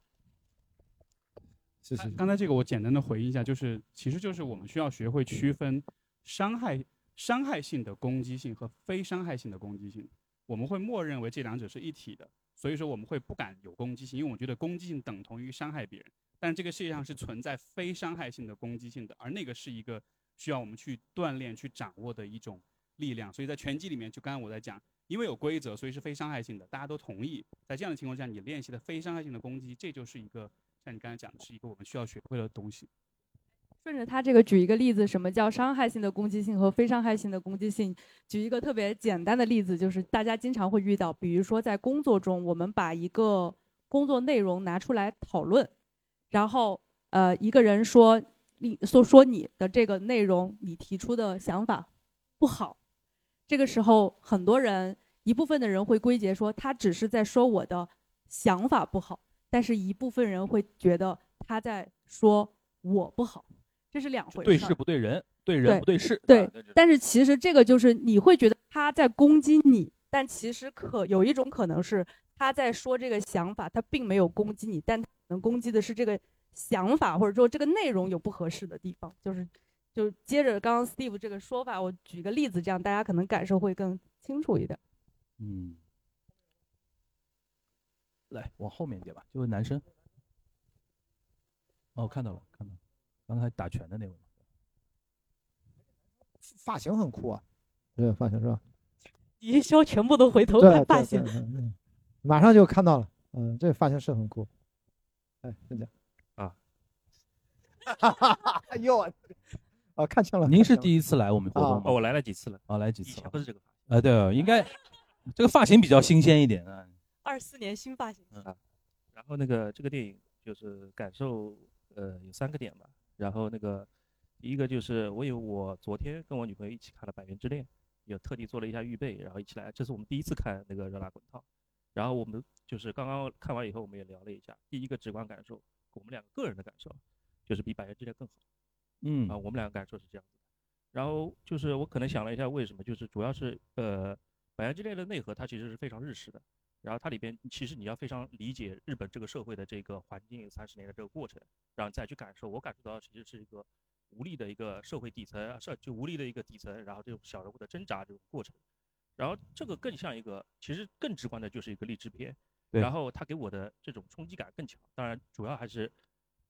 谢谢。刚才这个我简单的回应一下，就是其实就是我们需要学会区分伤害伤害性的攻击性和非伤害性的攻击性，我们会默认为这两者是一体的。所以说我们会不敢有攻击性，因为我觉得攻击性等同于伤害别人。但这个世界上是存在非伤害性的攻击性的，而那个是一个需要我们去锻炼、去掌握的一种力量。所以在拳击里面，就刚刚我在讲，因为有规则，所以是非伤害性的，大家都同意。在这样的情况下，你练习的非伤害性的攻击，这就是一个像你刚才讲的，是一个我们需要学会的东西。顺着他这个举一个例子，什么叫伤害性的攻击性和非伤害性的攻击性？举一个特别简单的例子，就是大家经常会遇到，比如说在工作中，我们把一个工作内容拿出来讨论，然后呃一个人说你说说你的这个内容，你提出的想法不好，这个时候很多人一部分的人会归结说他只是在说我的想法不好，但是一部分人会觉得他在说我不好。这是两回事。对事不对人，对人不对事。对，但是其实这个就是你会觉得他在攻击你，但其实可有一种可能是他在说这个想法，他并没有攻击你，但可能攻击的是这个想法，或者说这个内容有不合适的地方。就是，就接着刚刚 Steve 这个说法，我举个例子，这样大家可能感受会更清楚一点。嗯，来往后面一点吧，这位男生。哦，看到了，看到了。刚才打拳的那位，发型很酷啊，对，发型是吧？营销全部都回头看发型，马上就看到了，嗯，这发型是很酷。哎，再见。啊，哈哈哈！哎呦，啊，看清了。您是第一次来我们活动吗？哦，我来了几次了，啊，来几次？不是这个发型。啊，对，应该 这个发型比较新鲜一点啊。二四年新发型。啊，然后那个这个电影就是感受，呃，有三个点吧。然后那个，第一个就是我有我昨天跟我女朋友一起看了《百元之恋》，有特地做了一下预备，然后一起来。这是我们第一次看那个《热辣滚烫》，然后我们就是刚刚看完以后，我们也聊了一下。第一个直观感受，我们两个个人的感受，就是比《百元之恋》更好。嗯啊，我们两个感受是这样子。然后就是我可能想了一下，为什么？就是主要是呃，《百元之恋》的内核它其实是非常日式的。然后它里边其实你要非常理解日本这个社会的这个环境三十年的这个过程，然后再去感受。我感受到其实是一个无力的一个社会底层，社就无力的一个底层，然后这种小人物的挣扎这种过程。然后这个更像一个，其实更直观的就是一个励志片。然后它给我的这种冲击感更强。当然，主要还是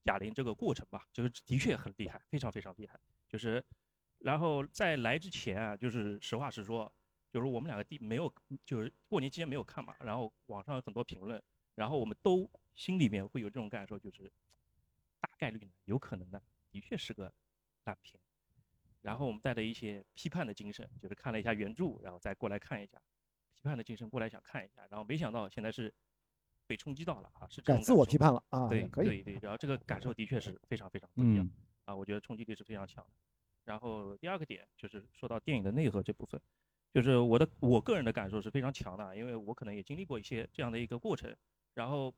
贾玲这个过程吧，就是的确很厉害，非常非常厉害。就是，然后在来之前啊，就是实话实说。就是我们两个第没有，就是过年期间没有看嘛，然后网上有很多评论，然后我们都心里面会有这种感受，就是大概率呢，有可能呢，的确是个烂片。然后我们带着一些批判的精神，就是看了一下原著，然后再过来看一下，批判的精神过来想看一下，然后没想到现在是被冲击到了啊，是自我批判了啊，对，可以，对对，然后这个感受的确是非常非常不一样啊，我觉得冲击力是非常强的。然后第二个点就是说到电影的内核这部分。就是我的我个人的感受是非常强的，因为我可能也经历过一些这样的一个过程，然后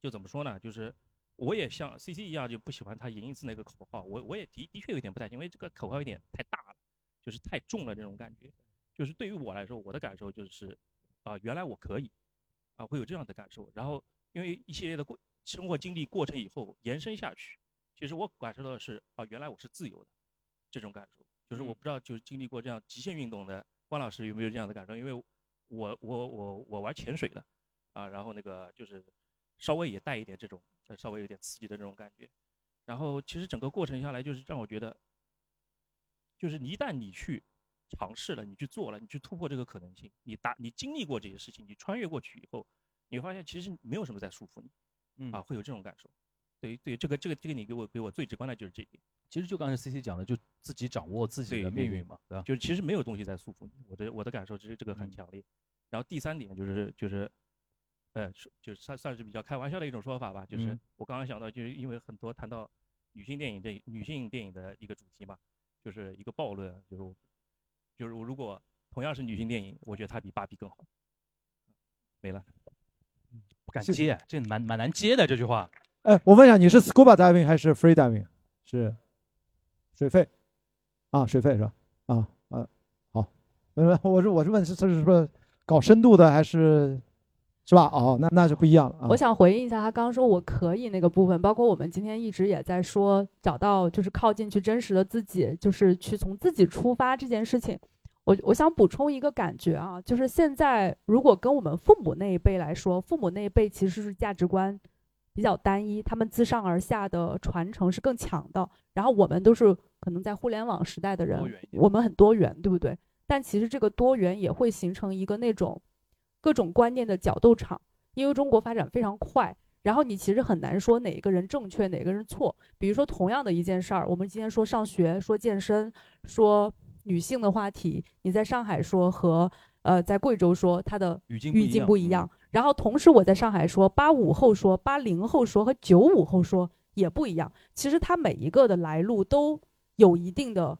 就怎么说呢？就是我也像 C C 一样，就不喜欢他赢一次那个口号。我我也的的确有点不太因为这个口号有点太大了，就是太重了这种感觉。就是对于我来说，我的感受就是啊，原来我可以啊，会有这样的感受。然后因为一系列的过生活经历过程以后延伸下去，其实我感受到的是啊，原来我是自由的这种感受。就是我不知道，就是经历过这样极限运动的关老师有没有这样的感受？因为，我我我我玩潜水的，啊，然后那个就是稍微也带一点这种稍微有点刺激的这种感觉，然后其实整个过程下来就是让我觉得，就是一旦你去尝试了，你去做了，你去突破这个可能性，你达你经历过这些事情，你穿越过去以后，你会发现其实没有什么在束缚你，嗯啊，会有这种感受。对对，这个这个这个你给我给我最直观的就是这一点。其实就刚才 C C 讲的，就自己掌握自己的命运嘛，对吧？就是其实没有东西在束缚你。我的我的感受其实这个很强烈。然后第三点就是就是，呃，就是算算是比较开玩笑的一种说法吧。就是我刚刚想到，就是因为很多谈到女性电影这女性电影的一个主题嘛，就是一个暴论，就是就是我如果同样是女性电影，我觉得它比芭比更好。没了，不敢接，这蛮蛮难接的这句话。哎，我问一下，你是 scuba diving 还是 free diving？是水费啊，水费是吧？啊啊，好，我是我是问是这是不是搞深度的还是是吧？哦，那那就不一样了。我想回应一下他刚刚说我可以那个部分，包括我们今天一直也在说找到就是靠近去真实的自己，就是去从自己出发这件事情。我我想补充一个感觉啊，就是现在如果跟我们父母那一辈来说，父母那一辈其实是价值观比较单一，他们自上而下的传承是更强的。然后我们都是可能在互联网时代的人，我们很多元，对不对？但其实这个多元也会形成一个那种各种观念的角斗场，因为中国发展非常快，然后你其实很难说哪一个人正确，哪个人错。比如说同样的一件事儿，我们今天说上学、说健身、说女性的话题，你在上海说和呃在贵州说，它的语境不一样。然后同时我在上海说，八五后说，八零后说和九五后说也不一样。其实它每一个的来路都有一定的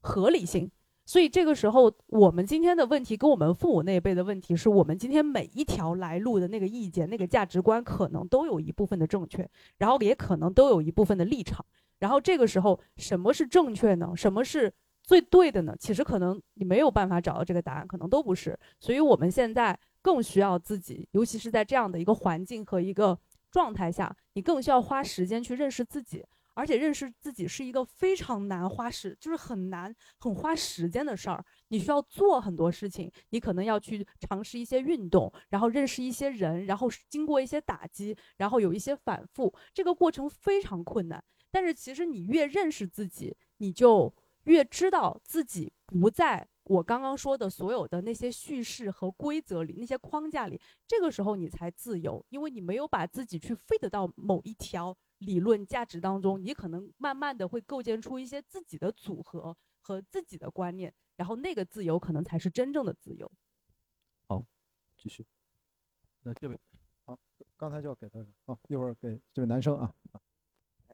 合理性。所以这个时候，我们今天的问题跟我们父母那一辈的问题，是我们今天每一条来路的那个意见、那个价值观，可能都有一部分的正确，然后也可能都有一部分的立场。然后这个时候，什么是正确呢？什么是最对的呢？其实可能你没有办法找到这个答案，可能都不是。所以我们现在更需要自己，尤其是在这样的一个环境和一个状态下，你更需要花时间去认识自己。而且认识自己是一个非常难花时，就是很难很花时间的事儿。你需要做很多事情，你可能要去尝试一些运动，然后认识一些人，然后经过一些打击，然后有一些反复，这个过程非常困难。但是其实你越认识自己，你就越知道自己不在我刚刚说的所有的那些叙事和规则里、那些框架里。这个时候你才自由，因为你没有把自己去 fit 到某一条。理论价值当中，你可能慢慢的会构建出一些自己的组合和自己的观念，然后那个自由可能才是真正的自由。好，继续。那这位，好，刚才就要给他，好，一会儿给这位男生啊。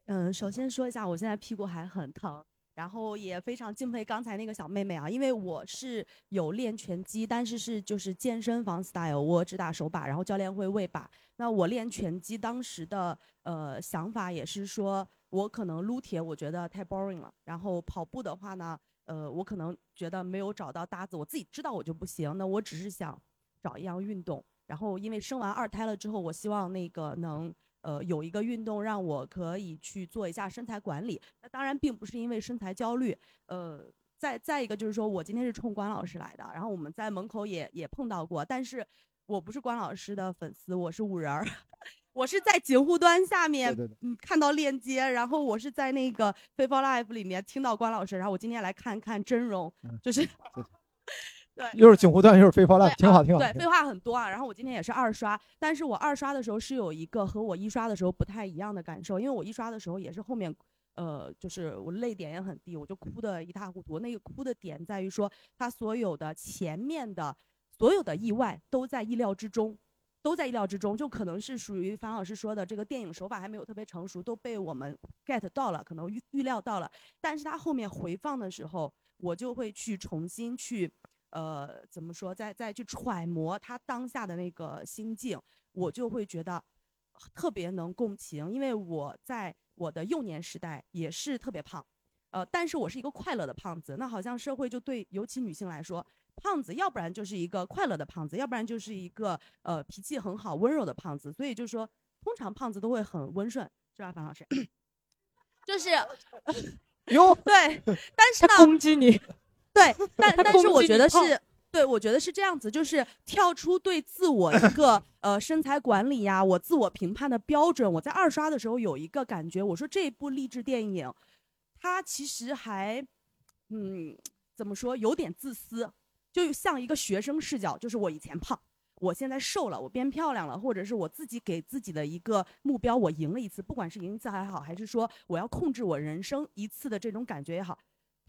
嗯，首先说一下，我现在屁股还很疼。然后也非常敬佩刚才那个小妹妹啊，因为我是有练拳击，但是是就是健身房 style，我只打手把，然后教练会喂把。那我练拳击当时的呃想法也是说，我可能撸铁我觉得太 boring 了，然后跑步的话呢，呃我可能觉得没有找到搭子，我自己知道我就不行。那我只是想找一样运动，然后因为生完二胎了之后，我希望那个能。呃，有一个运动让我可以去做一下身材管理。那当然并不是因为身材焦虑。呃，再再一个就是说我今天是冲关老师来的，然后我们在门口也也碰到过。但是我不是关老师的粉丝，我是五人儿，我是在锦湖端下面嗯看到链接，然后我是在那个 Facebook Live 里面听到关老师，然后我今天来看看真容，就是。对，又是锦湖段，又是飞花烂，挺好，挺好。对，废话很多啊。然后我今天也是二刷，但是我二刷的时候是有一个和我一刷的时候不太一样的感受，因为我一刷的时候也是后面，呃，就是我泪点也很低，我就哭的一塌糊涂。那个哭的点在于说，他所有的前面的所有的意外都在意料之中，都在意料之中，就可能是属于樊老师说的这个电影手法还没有特别成熟，都被我们 get 到了，可能预预料到了。但是他后面回放的时候，我就会去重新去。呃，怎么说？再再去揣摩他当下的那个心境，我就会觉得特别能共情。因为我在我的幼年时代也是特别胖，呃，但是我是一个快乐的胖子。那好像社会就对，尤其女性来说，胖子要不然就是一个快乐的胖子，要不然就是一个呃脾气很好、温柔的胖子。所以就是说，通常胖子都会很温顺，是吧，樊老师？就是，哟，对，但是呢，攻击你。对，但但是我觉得是，对我觉得是这样子，就是跳出对自我一个 呃身材管理呀，我自我评判的标准。我在二刷的时候有一个感觉，我说这部励志电影，它其实还，嗯，怎么说，有点自私，就像一个学生视角，就是我以前胖，我现在瘦了，我变漂亮了，或者是我自己给自己的一个目标，我赢了一次，不管是赢一次还好，还是说我要控制我人生一次的这种感觉也好，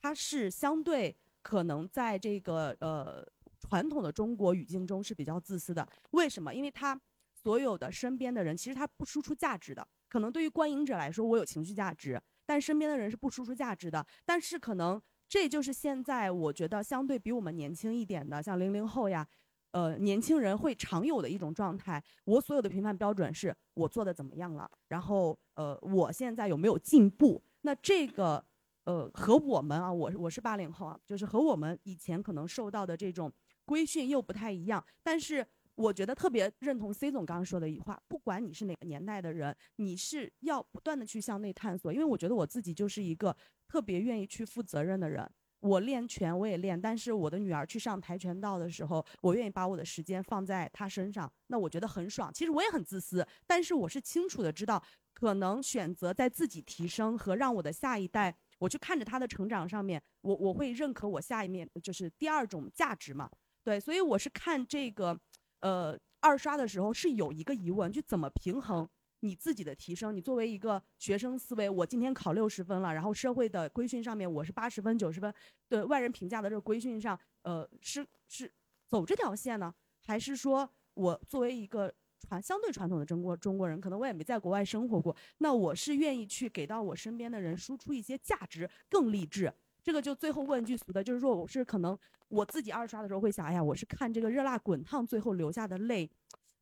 它是相对。可能在这个呃传统的中国语境中是比较自私的，为什么？因为他所有的身边的人其实他不输出价值的。可能对于观影者来说，我有情绪价值，但身边的人是不输出价值的。但是可能这就是现在我觉得相对比我们年轻一点的，像零零后呀，呃年轻人会常有的一种状态。我所有的评判标准是我做的怎么样了，然后呃我现在有没有进步？那这个。呃，和我们啊，我我是八零后啊，就是和我们以前可能受到的这种规训又不太一样。但是我觉得特别认同 C 总刚刚说的一句话，不管你是哪个年代的人，你是要不断的去向内探索。因为我觉得我自己就是一个特别愿意去负责任的人。我练拳我也练，但是我的女儿去上跆拳道的时候，我愿意把我的时间放在她身上，那我觉得很爽。其实我也很自私，但是我是清楚的知道，可能选择在自己提升和让我的下一代，我去看着他的成长上面，我我会认可我下一面就是第二种价值嘛。对，所以我是看这个，呃，二刷的时候是有一个疑问，就怎么平衡你自己的提升？你作为一个学生思维，我今天考六十分了，然后社会的规训上面我是八十分、九十分，对外人评价的这个规训上，呃，是是走这条线呢，还是说我作为一个传相对传统的中国中国人，可能我也没在国外生活过，那我是愿意去给到我身边的人输出一些价值，更励志。这个就最后问句俗的，就是说我是可能我自己二刷的时候会想，哎呀，我是看这个热辣滚烫最后流下的泪，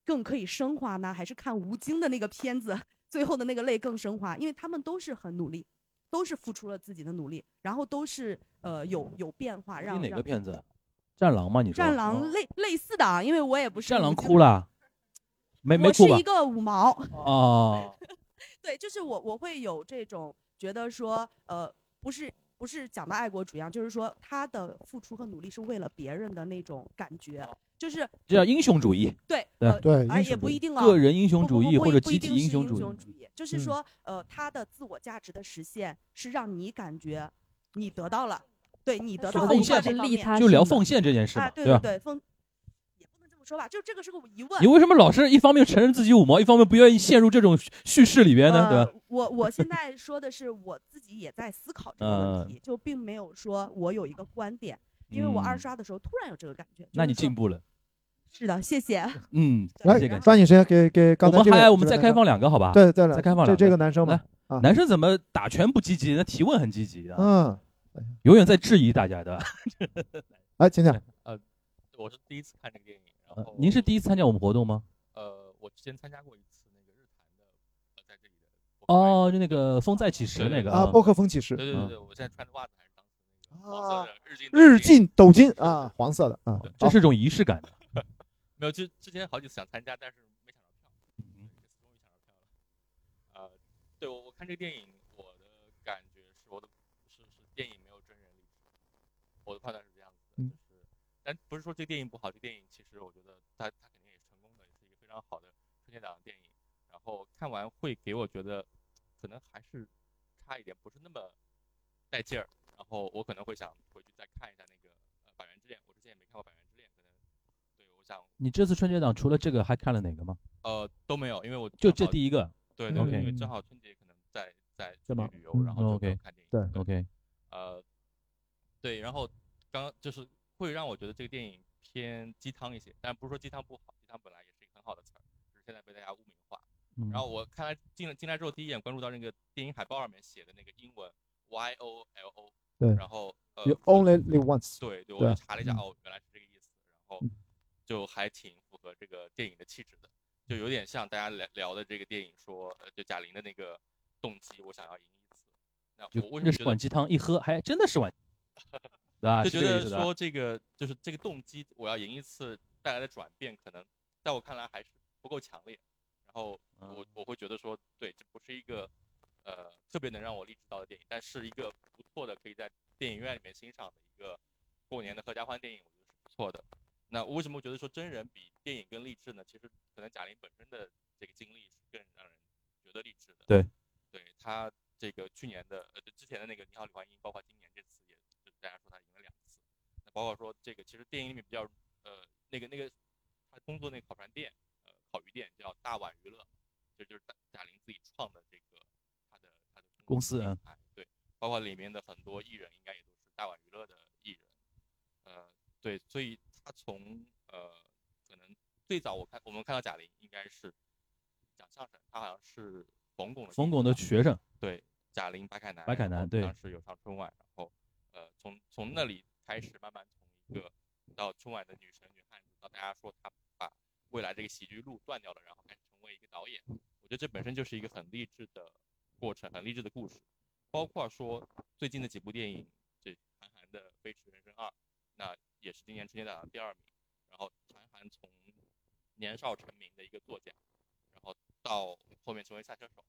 更可以升华呢，还是看吴京的那个片子 最后的那个泪更升华？因为他们都是很努力，都是付出了自己的努力，然后都是呃有有变化，让哪个片子？战狼吗？你说？战狼类类似的啊，因为我也不是战狼哭了？没没我哭吧是一？个五毛。哦，对，就是我我会有这种觉得说，呃，不是不是讲的爱国主义啊，就是说他的付出和努力是为了别人的那种感觉，就是这叫英雄主义。对对呃对啊也不一定啊，个人英雄不不主义或者不不一集体定是英英雄主义雄主义，就是嗯说，呃，他的自我价值的实现是让你感觉你得到了，对你得到了一就奉献个这方面就聊奉献这件事嘛啊，对对吧对，奉说吧，就这个是个疑问。你为什么老是一方面承认自己五毛，一方面不愿意陷入这种叙事里边呢？对吧？呃我我现在说的是我自己也在思考这个问嗯题，就并没有说我有一个观点，因为我二嗯刷的时候突然有这个感觉。那你就是说进步了。是的，谢谢。嗯，来抓紧时间给给刚才我们还我们再开放两个好吧？对再来，再开放两个。这这个男生来，啊，男生怎么打拳不积极？那提问很积极的。嗯，永远在质疑大家的。来，请讲。呃，我是第一次看这个电影，呃您是第一次参加我们活动吗？呃，我之前参加过一次那个日坛的，呃，在这里的哦，就那个风再起时那个啊，播客风起时，嗯对对对对，我现在穿的袜子还是当时那个黄色的日进日进斗金啊，黄色的啊，这是一种仪式感。没有，之之前好几次想参加，但是没抢到票，嗯这次终于抢到票了。呃，对我我看这个电影，我的感觉是我的是是电影没有真人我的判断但不是说这个电影不好，这个电影其实我觉得它它肯定也是成功的，也是一个非常好的春节档的电影。然后看完会给我觉得可能还是差一点，不是那么带劲儿。然后我可能会想回去再看一下那个呃《百元之恋》，我之前也没看过《百元之恋》，可能对我想你这次春节档除了这个还看了哪个吗？呃都没有，因为我就这第一个对对 OK 对，因为正好春节可能在在是吗旅游，然后就看电影。对 OK 呃，对，然后刚刚就是会让我觉得这个电影偏鸡汤一些，但不是说鸡汤不好，鸡汤本来也是一个很好的词儿，只是现在被大家污名化。嗯。然后我看来进了进来之后，第一眼关注到那个电影海报上面写的那个英文 Y O L O，对。然后呃 You only live once 对对，我查了一下，嗯。哦，原来是这个意思，然后就还挺符合这个电影的气质的，就有点像大家聊聊的这个电影说，呃，就贾玲的那个动机，我想要赢一次。那我为什么觉得这是碗鸡汤一喝，还真的是碗，对？就觉得说这个就是这个动机，我要赢一次带来的转变，可能在我看来还是不够强烈。然后嗯我我会觉得说，对，这不是一个呃特别能让我励志到的电影，但是一个不错的可以在电影院里面欣赏的一个过年的合家欢电影，我觉得是不错的。那我为什么觉得说真人比电影更励志呢？其实可能贾玲本身的这个经历是更让人觉得励志的。对，对她这个去年的呃之前的那个《你好，李焕英》，包括今年这次也就是大家说她赢了两次。那包括说这个其实电影里面比较呃那个那个他工作那个烤串店呃烤鱼店叫大碗娱乐，这就是贾贾玲自己创的这个他的他的公司啊品牌对，包括里面的很多艺人应该也都是大碗娱乐的艺人。呃，对，所以他从呃，可能最早我看我们看到贾玲应该是讲相声，他好像是冯巩的冯巩的学生，对，贾玲、白凯南，白凯南对当时有上春晚，然后呃，从从那里开始慢慢从一个到春晚的女神女汉子，到大家说她把未来这个喜剧路断掉了，然后开始成为一个导演，我觉得这本身就是一个很励志的过程，很励志的故事。包括说最近的几部电影，这韩寒的《飞驰人生二》，那也是今年春节档的第二名。然后韩寒从年少成名的一个作家，然后到后面成为赛车手，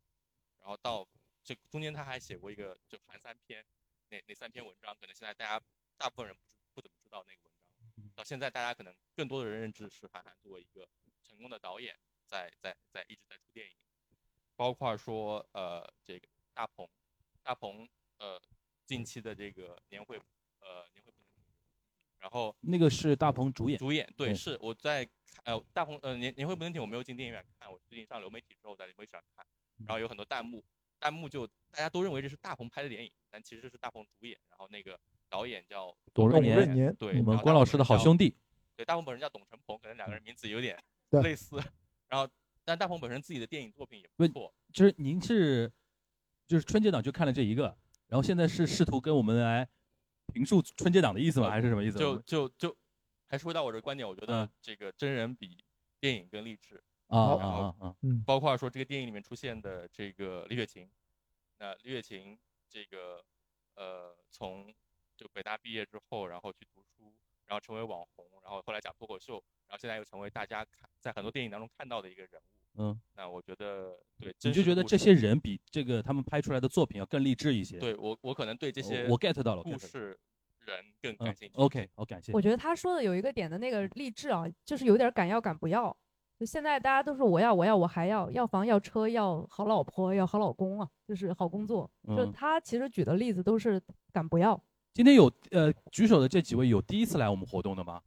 然后到这中间他还写过一个就韩三篇，那那三篇文章可能现在大家大部分人不是不怎么知道那个文章。到现在，大家可能更多的人认知是韩寒作为一个成功的导演，在在在一直在出电影，包括说呃这个大鹏，大鹏呃近期的这个年会呃年会然后那个是大鹏主演，主演对，对是我在呃大鹏呃年年会不能停，我没有进电影院看，我最近上流媒体之后在微上看，然后有很多弹幕，弹幕就大家都认为这是大鹏拍的电影，但其实是大鹏主演，然后那个导演叫董润年年对，我们关老师的好兄弟，对，大鹏本人叫董成鹏，可能两个人名字有点类似，然后但大鹏本身自己的电影作品也不错，就是您是就是春节档就看了这一个，然后现在是试图跟我们来评述春节档的意思吗？还是什么意思？就就就还是回到我这个观点，我觉得嗯这个真人比电影更励志啊然后啊啊啊嗯包括说这个电影里面出现的这个李雪琴，那李雪琴这个呃从就北大毕业之后，然后去读书，然后成为网红，然后后来讲脱口秀，然后现在又成为大家看在很多电影当中看到的一个人物。嗯，那我觉得对，你就觉得这些人比这个他们拍出来的作品要更励志一些？对我我可能对这些我 get 到了故事人更嗯感兴趣。OK，好，感谢。我觉得他说的有一个点的那个励志啊，就是有点敢要敢不要。就现在大家都是我要我要我还要要房要车要好老婆要好老公啊，就是好工作。就嗯他其实举的例子都是敢不要。今天有呃举手的这几位有第一次来我们活动的吗？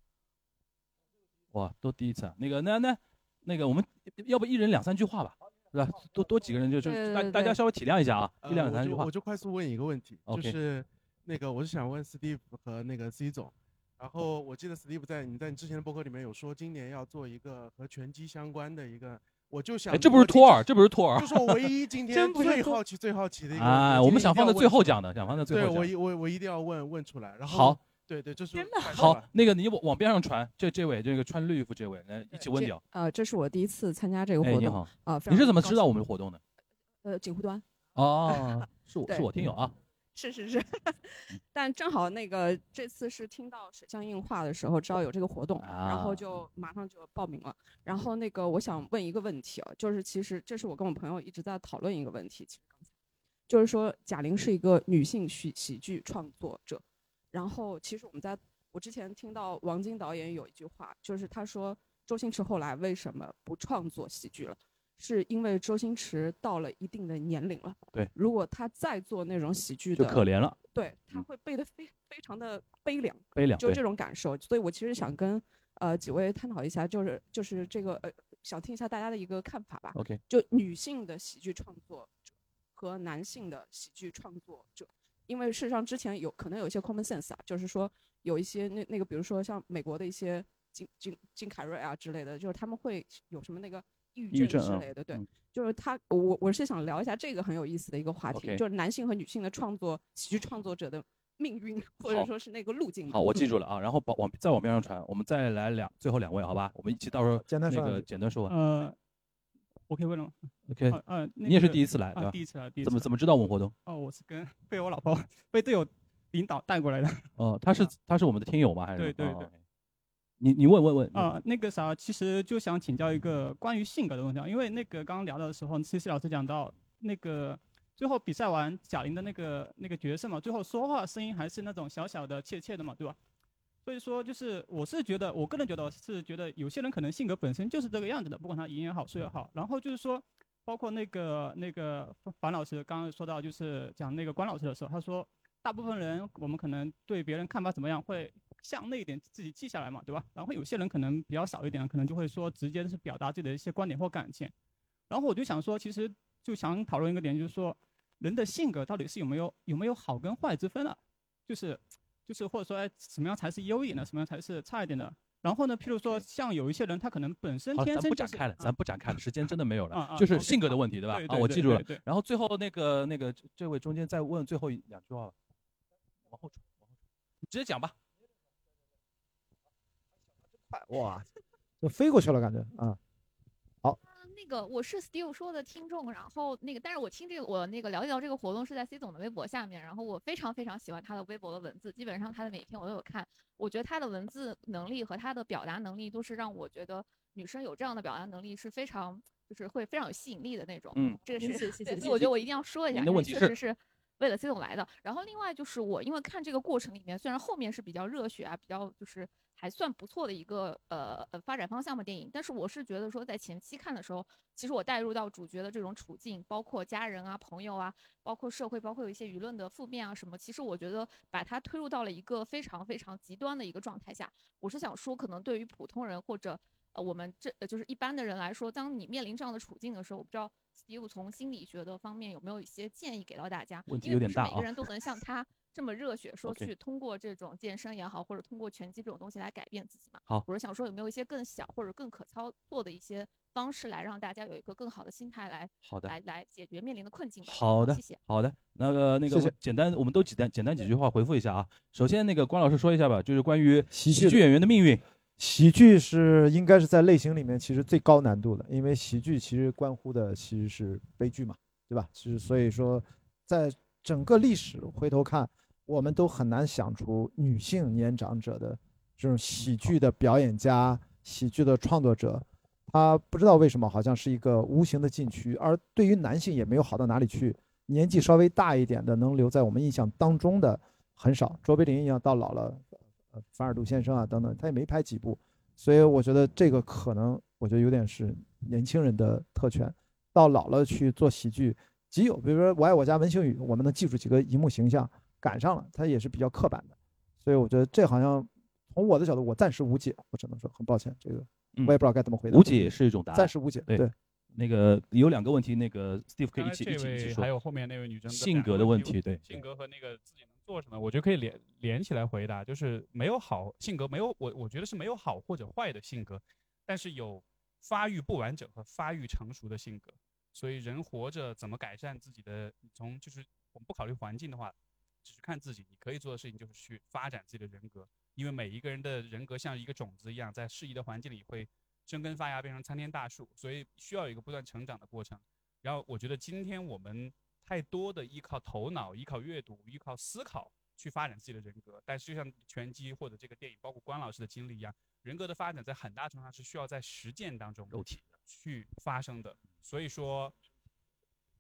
哇，都第一次啊！那个那那那个我们要不一人两三句话吧，是吧？多多几个人就就大大家稍微体谅一下啊，呃一两三句话我就我。就快速问一个问题，就是那个我是想问 Steve 和那个 C 总，然后我记得 Steve 在你在你之前的博客里面有说今年要做一个和拳击相关的一个，我就想哎，这不是托儿，这不是托儿，就是我唯一今 天最好奇最好奇的一个哎，我们想放在最后讲的，想放在最后讲。我一我我一定要问问出来，然后好，对对，这是好，那个你往往边上传，这这位这个穿绿衣服这位来一起问掉。呃，这是我第一次参加这个哎，活动你好啊，你是怎么知道我们活动的？呃，锦湖端。哦，是我 是我听友啊。是是是，但正好那个这次是听到水象映画的时候，知道有这个活动，然后啊就马上就报名了。然后那个我想问一个问题啊，就是其实这是我跟我朋友一直在讨论一个问题，其实刚才就是说贾玲是一个女性喜喜剧创作者，然后其实我们在我之前听到王晶导演有一句话，就是他说周星驰后来为什么不创作喜剧了？是因为周星驰到了一定的年龄了，对如果他再做那种喜剧就的，可怜了，对，他会背得非非常的悲凉，悲凉就这种感受。所以我其实想跟呃几位探讨一下，就是就是这个呃，想听一下大家的一个看法吧。OK 就女性的喜剧创作者和男性的喜剧创作者，因为事实上之前有可能有一些 common sense 啊，就是说有一些那那个，比如说像美国的一些金金金凯瑞啊之类的，就是他们会有什么那个抑郁症之类的，对。嗯就是他，我我是想聊一下这个很有意思的一个话题就是男性和女性的创作喜剧创作者的命运，或者说是那个路径嘛。好，我记住了啊。然后把往再往边上传，我们再来两最后两位，好吧？我们一起到时候那个简单说两句简单说完。呃，我可以问了吗 OK，呃呃，那你也是第一次来，对吧？啊第一次来，第一次怎么怎么知道我们活动？哦，我是跟被我老婆 被队友领导带过来的。哦，他是他是我们的听友吗？还是对对对哦你你问问问啊、那个啥，其实就想请教一个关于性格的问题啊，因为那个刚刚聊到的时候，C C 老师讲到那个最后比赛完贾玲的那个那个角色嘛，最后说话声音还是那种小小的怯怯的嘛，对吧？所以说就是我是觉得，我个人觉得是觉得有些人可能性格本身就是这个样子的，不管他赢也好，输也好。然后就是说，包括那个那个樊老师刚刚说到，就是讲那个关老师的时候，他说大部分人我们可能对别人看法怎么样会向内一点自己记下来嘛，对吧？然后有些人可能比较少一点，可能就会说直接是表达自己的一些观点或感情。然后我就想说，其实就想讨论一个点，就是说人的性格到底是有没有有没有好跟坏之分啊？就是就是或者说哎什么样才是优一点的，什么样才是差一点的？然后呢，譬如说像有一些人他可能本身天生就是不展开了，咱不展开了，时间真的没有了，就是性格的问题，对吧？啊，我记住了。然后最后那个那个这这位中间再问最后一两句话吧，往后传，往后直接讲吧。哇，就飞过去了，感觉啊。好，那个我是 Steve 说的听众，然后那个，但是我听这个我那个了解到这个活动是在 C 总的微博下面，然后我非常非常喜欢他的微博的文字，基本上他的每一篇我都有看，我觉得他的文字能力和他的表达能力都是让我觉得女生有这样的表达能力是非常就是会非常有吸引力的那种。嗯这个是谢谢谢谢所以我觉得我一定要说一下，确实是。为了 C 总来的。然后另外就是我因为看这个过程里面，虽然后面是比较热血啊，比较就是还算不错的一个呃呃发展方向吧电影，但是我是觉得说在前期看的时候，其实我带入到主角的这种处境，包括家人啊、朋友啊，包括社会，包括有一些舆论的负面啊什么，其实我觉得把它推入到了一个非常非常极端的一个状态下。我是想说，可能对于普通人或者呃我们这呃就是一般的人来说，当你面临这样的处境的时候，我不知道 Steve 从心理学的方面有没有一些建议给到大家？问题因为不是有点大啊每个人都能像他这么热血，说去通过这种健身也好，或者通过拳击这种东西来改变自己嘛。好我是想说有没有一些更小或者更可操作的一些方式，来让大家有一个更好的心态来好的来来解决面临的困境吧。好的谢谢。，好的，那个那个谢谢简单，我们都简单简单几句话回复一下啊。首先，那个关老师说一下吧，就是关于喜剧剧演员的命运。喜剧是应该是在类型里面其实最高难度的，因为喜剧其实关乎的其实是悲剧嘛，对吧？是所以说，在整个历史回头看，我们都很难想出女性年长者的这种喜剧的表演家、喜剧的创作者，他不知道为什么好像是一个无形的禁区，而对于男性也没有好到哪里去。年纪稍微大一点的，能留在我们印象当中的很少。卓别林一样到老了，呃，凡尔杜先生啊等等，他也没拍几部，所以我觉得这个可能，我觉得有点是年轻人的特权。到老了去做喜剧，极有，比如说《我爱我家文星宇》，我们能记住几个荧幕形象，赶上了，他也是比较刻板的。所以我觉得这好像从我的角度，我暂时无解，我只能说很抱歉，这个嗯我也不知道该怎么回答。无解也是一种答案，暂时无解。对对，那个有两个问题，那个 Steve 可以一起一起一起说。还有后面那位女生的性格的问题，对，性格和那个自己能做什么，我觉得可以连连起来回答，就是没有好性格，没有我我觉得是没有好或者坏的性格，但是有发育不完整和发育成熟的性格。所以人活着怎么改善自己的，从就是我们不考虑环境的话，只是看自己，你可以做的事情就是去发展自己的人格，因为每一个人的人格像一个种子一样，在适宜的环境里会生根发芽，变成参天大树，所以需要有一个不断成长的过程。然后我觉得今天我们太多的依靠头脑、依靠阅读、依靠思考去发展自己的人格，但是就像拳击或者这个电影，包括关老师的经历一样，人格的发展在很大程度上是需要在实践当中肉体去发生的。所以说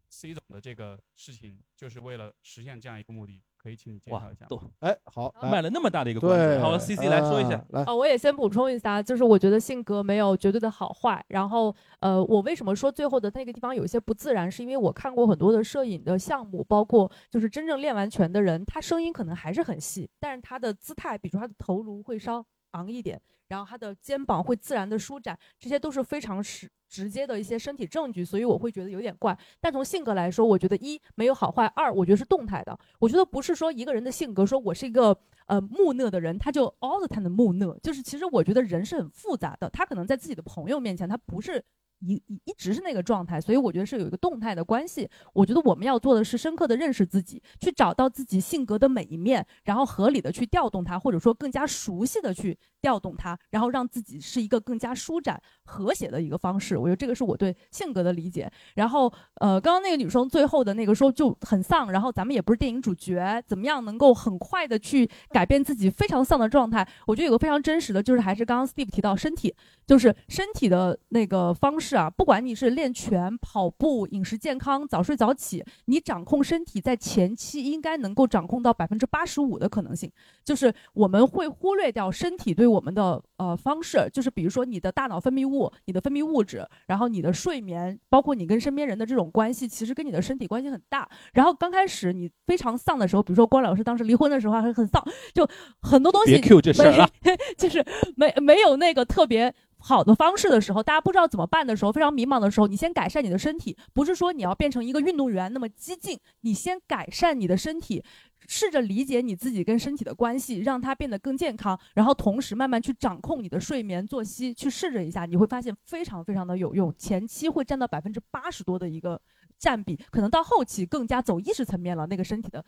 ，C 总的这个事情就是为了实现这样一个目的，可以请你介哇绍一下吗？都哎，好，卖了那么大的一个关子，对好，C C 来说一下。来啊，我也先补充一下，就是我觉得性格没有绝对的好坏。然后，呃，我为什么说最后的那个地方有一些不自然，是因为我看过很多的摄影的项目，包括就是真正练完拳的人，他声音可能还是很细，但是他的姿态，比如说他的头颅会稍昂一点，然后他的肩膀会自然的舒展，这些都是非常实直接的一些身体证据，所以我会觉得有点怪。但从性格来说，我觉得一没有好坏，二我觉得是动态的。我觉得不是说一个人的性格，说我是一个呃木讷的人，他就 all the time 的木讷，就是其实我觉得人是很复杂的，他可能在自己的朋友面前，他不是。一一一直是那个状态，所以我觉得是有一个动态的关系。我觉得我们要做的是深刻的认识自己，去找到自己性格的每一面，然后合理的去调动它，或者说更加熟悉的去调动它，然后让自己是一个更加舒展、和谐的一个方式。我觉得这个是我对性格的理解。然后，呃，刚刚那个女生最后的那个说就很丧，然后咱们也不是电影主角，怎么样能够很快的去改变自己非常丧的状态？我觉得有个非常真实的，就是还是刚刚 Steve 提到身体，就是身体的那个方式啊，不管你是练拳、跑步、饮食健康、早睡早起，你掌控身体在前期应该能够掌控到百分之八十五的可能性。就是我们会忽略掉身体对我们的呃方式，就是比如说你的大脑分泌物、你的分泌物质，然后你的睡眠，包括你跟身边人的这种关系，其实跟你的身体关系很大。然后刚开始你非常丧的时候，比如说关老师当时离婚的时候还很丧，就很多东西别 cue 这事儿了没 就是没没有那个特别。好的方式的时候，大家不知道怎么办的时候，非常迷茫的时候，你先改善你的身体，不是说你要变成一个运动员那么激进，你先改善你的身体，试着理解你自己跟身体的关系，让它变得更健康，然后同时慢慢去掌控你的睡眠作息，去试着一下，你会发现非常非常的有用，前期会占到百分之八十多的一个占比，可能到后期更加走意识层面了，那个身体的。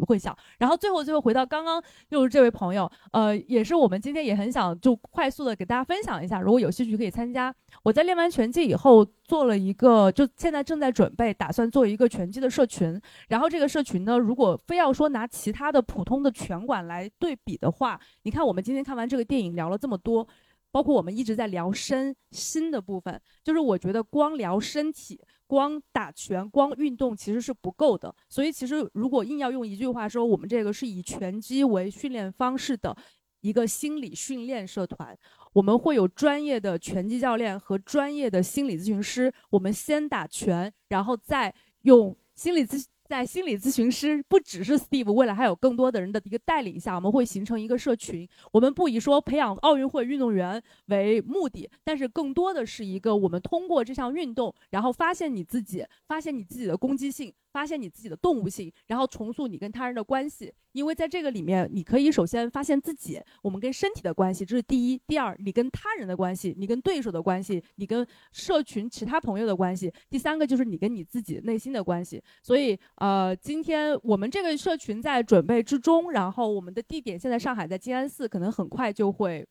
会想，然后最后最后回到刚刚就是这位朋友，呃，也是我们今天也很想就快速的给大家分享一下，如果有兴趣可以参加。我在练完拳击以后做了一个，就现在正在准备，打算做一个拳击的社群。然后这个社群呢，如果非要说拿其他的普通的拳馆来对比的话，你看我们今天看完这个电影聊了这么多。包括我们一直在聊身心的部分，就是我觉得光聊身体，光打拳、光运动其实是不够的。所以其实如果硬要用一句话说，我们这个是以拳击为训练方式的一个心理训练社团。我们会有专业的拳击教练和专业的心理咨询师。我们先打拳，然后再用心理咨。在心理咨询师不只是 Steve，未来还有更多的人的一个带领下，我们会形成一个社群。我们不以说培养奥运会运动员为目的，但是更多的是一个我们通过这项运动，然后发现你自己，发现你自己的攻击性，发现你自己的动物性，然后重塑你跟他人的关系。因为在这个里面，你可以首先发现自己，我们跟身体的关系，这是第一；第二，你跟他人的关系，你跟对手的关系，你跟社群其他朋友的关系；第三个就是你跟你自己内心的关系。所以，呃，今天我们这个社群在准备之中，然后我们的地点现在上海在静安寺，可能很快就会。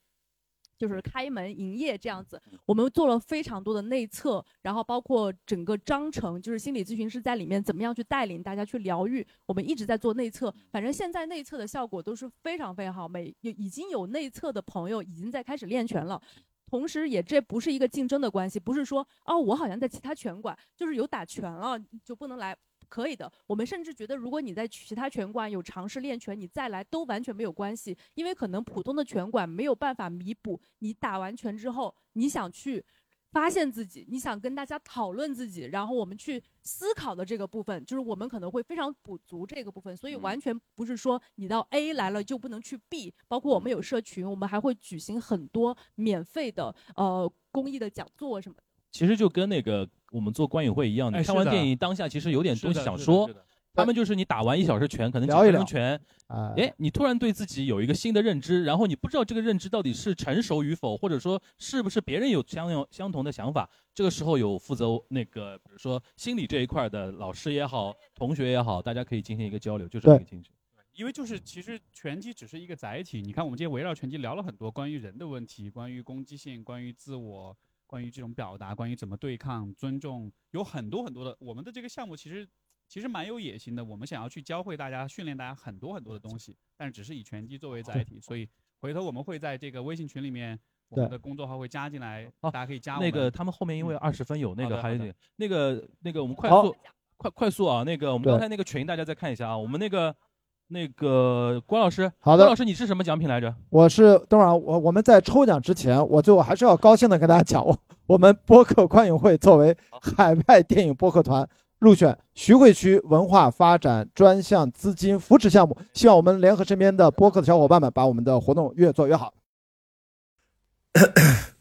就是开门营业这样子，我们做了非常多的内测，然后包括整个章程，就是心理咨询师在里面怎么样去带领大家去疗愈，我们一直在做内测。反正现在内测的效果都是非常非常好，每有已经有内测的朋友已经在开始练拳了，同时也这不是一个竞争的关系，不是说哦我好像在其他拳馆就是有打拳了就不能来。可以的，我们甚至觉得，如果你在其他拳馆有尝试练拳，你再来都完全没有关系，因为可能普通的拳馆没有办法弥补你打完拳之后，你想去发现自己，你想跟大家讨论自己，然后我们去思考的这个部分，就是我们可能会非常补足这个部分，所以完全不是说你到 A 来了就不能去 B，包括我们有社群，我们还会举行很多免费的呃公益的讲座什么的。其实就跟那个我们做观影会一样，你哎是的看完电影当下其实有点东西想说。他们就是你打完一小时拳，可能几聊一聊分钟拳，啊哎，你突然对自己有一个新的认知，然后你不知道这个认知到底是成熟与否，或者说是不是别人有相有相同的想法。这个时候有负责那个，比如说心理这一块的老师也好，同学也好，大家可以进行一个交流，就这么一个进去。因为就是其实拳击只是一个载体，你看我们今天围绕拳击聊了很多关于人的问题，关于攻击性，关于自我，关于这种表达，关于怎么对抗、尊重，有很多很多的。我们的这个项目其实其实蛮有野心的，我们想要去教会大家、训练大家很多很多的东西，但是只是以拳击作为载体，所以回头我们会在这个微信群里面，我们的公众号会加进来，大家可以加我们。那个他们后面因为二十分有那个还有点那个那个我们快速快快速啊，那个我们刚才那个群大家再看一下啊，我们那个那个郭老师，好的，郭老师，你是什么奖品来着？我是，等会儿我我们在抽奖之前，我最后还是要高兴的跟大家讲，我我们播客观影会作为海外电影播客团入选徐汇区文化发展专项资金扶持项目，希望我们联合身边的播客的小伙伴们，把我们的活动越做越好。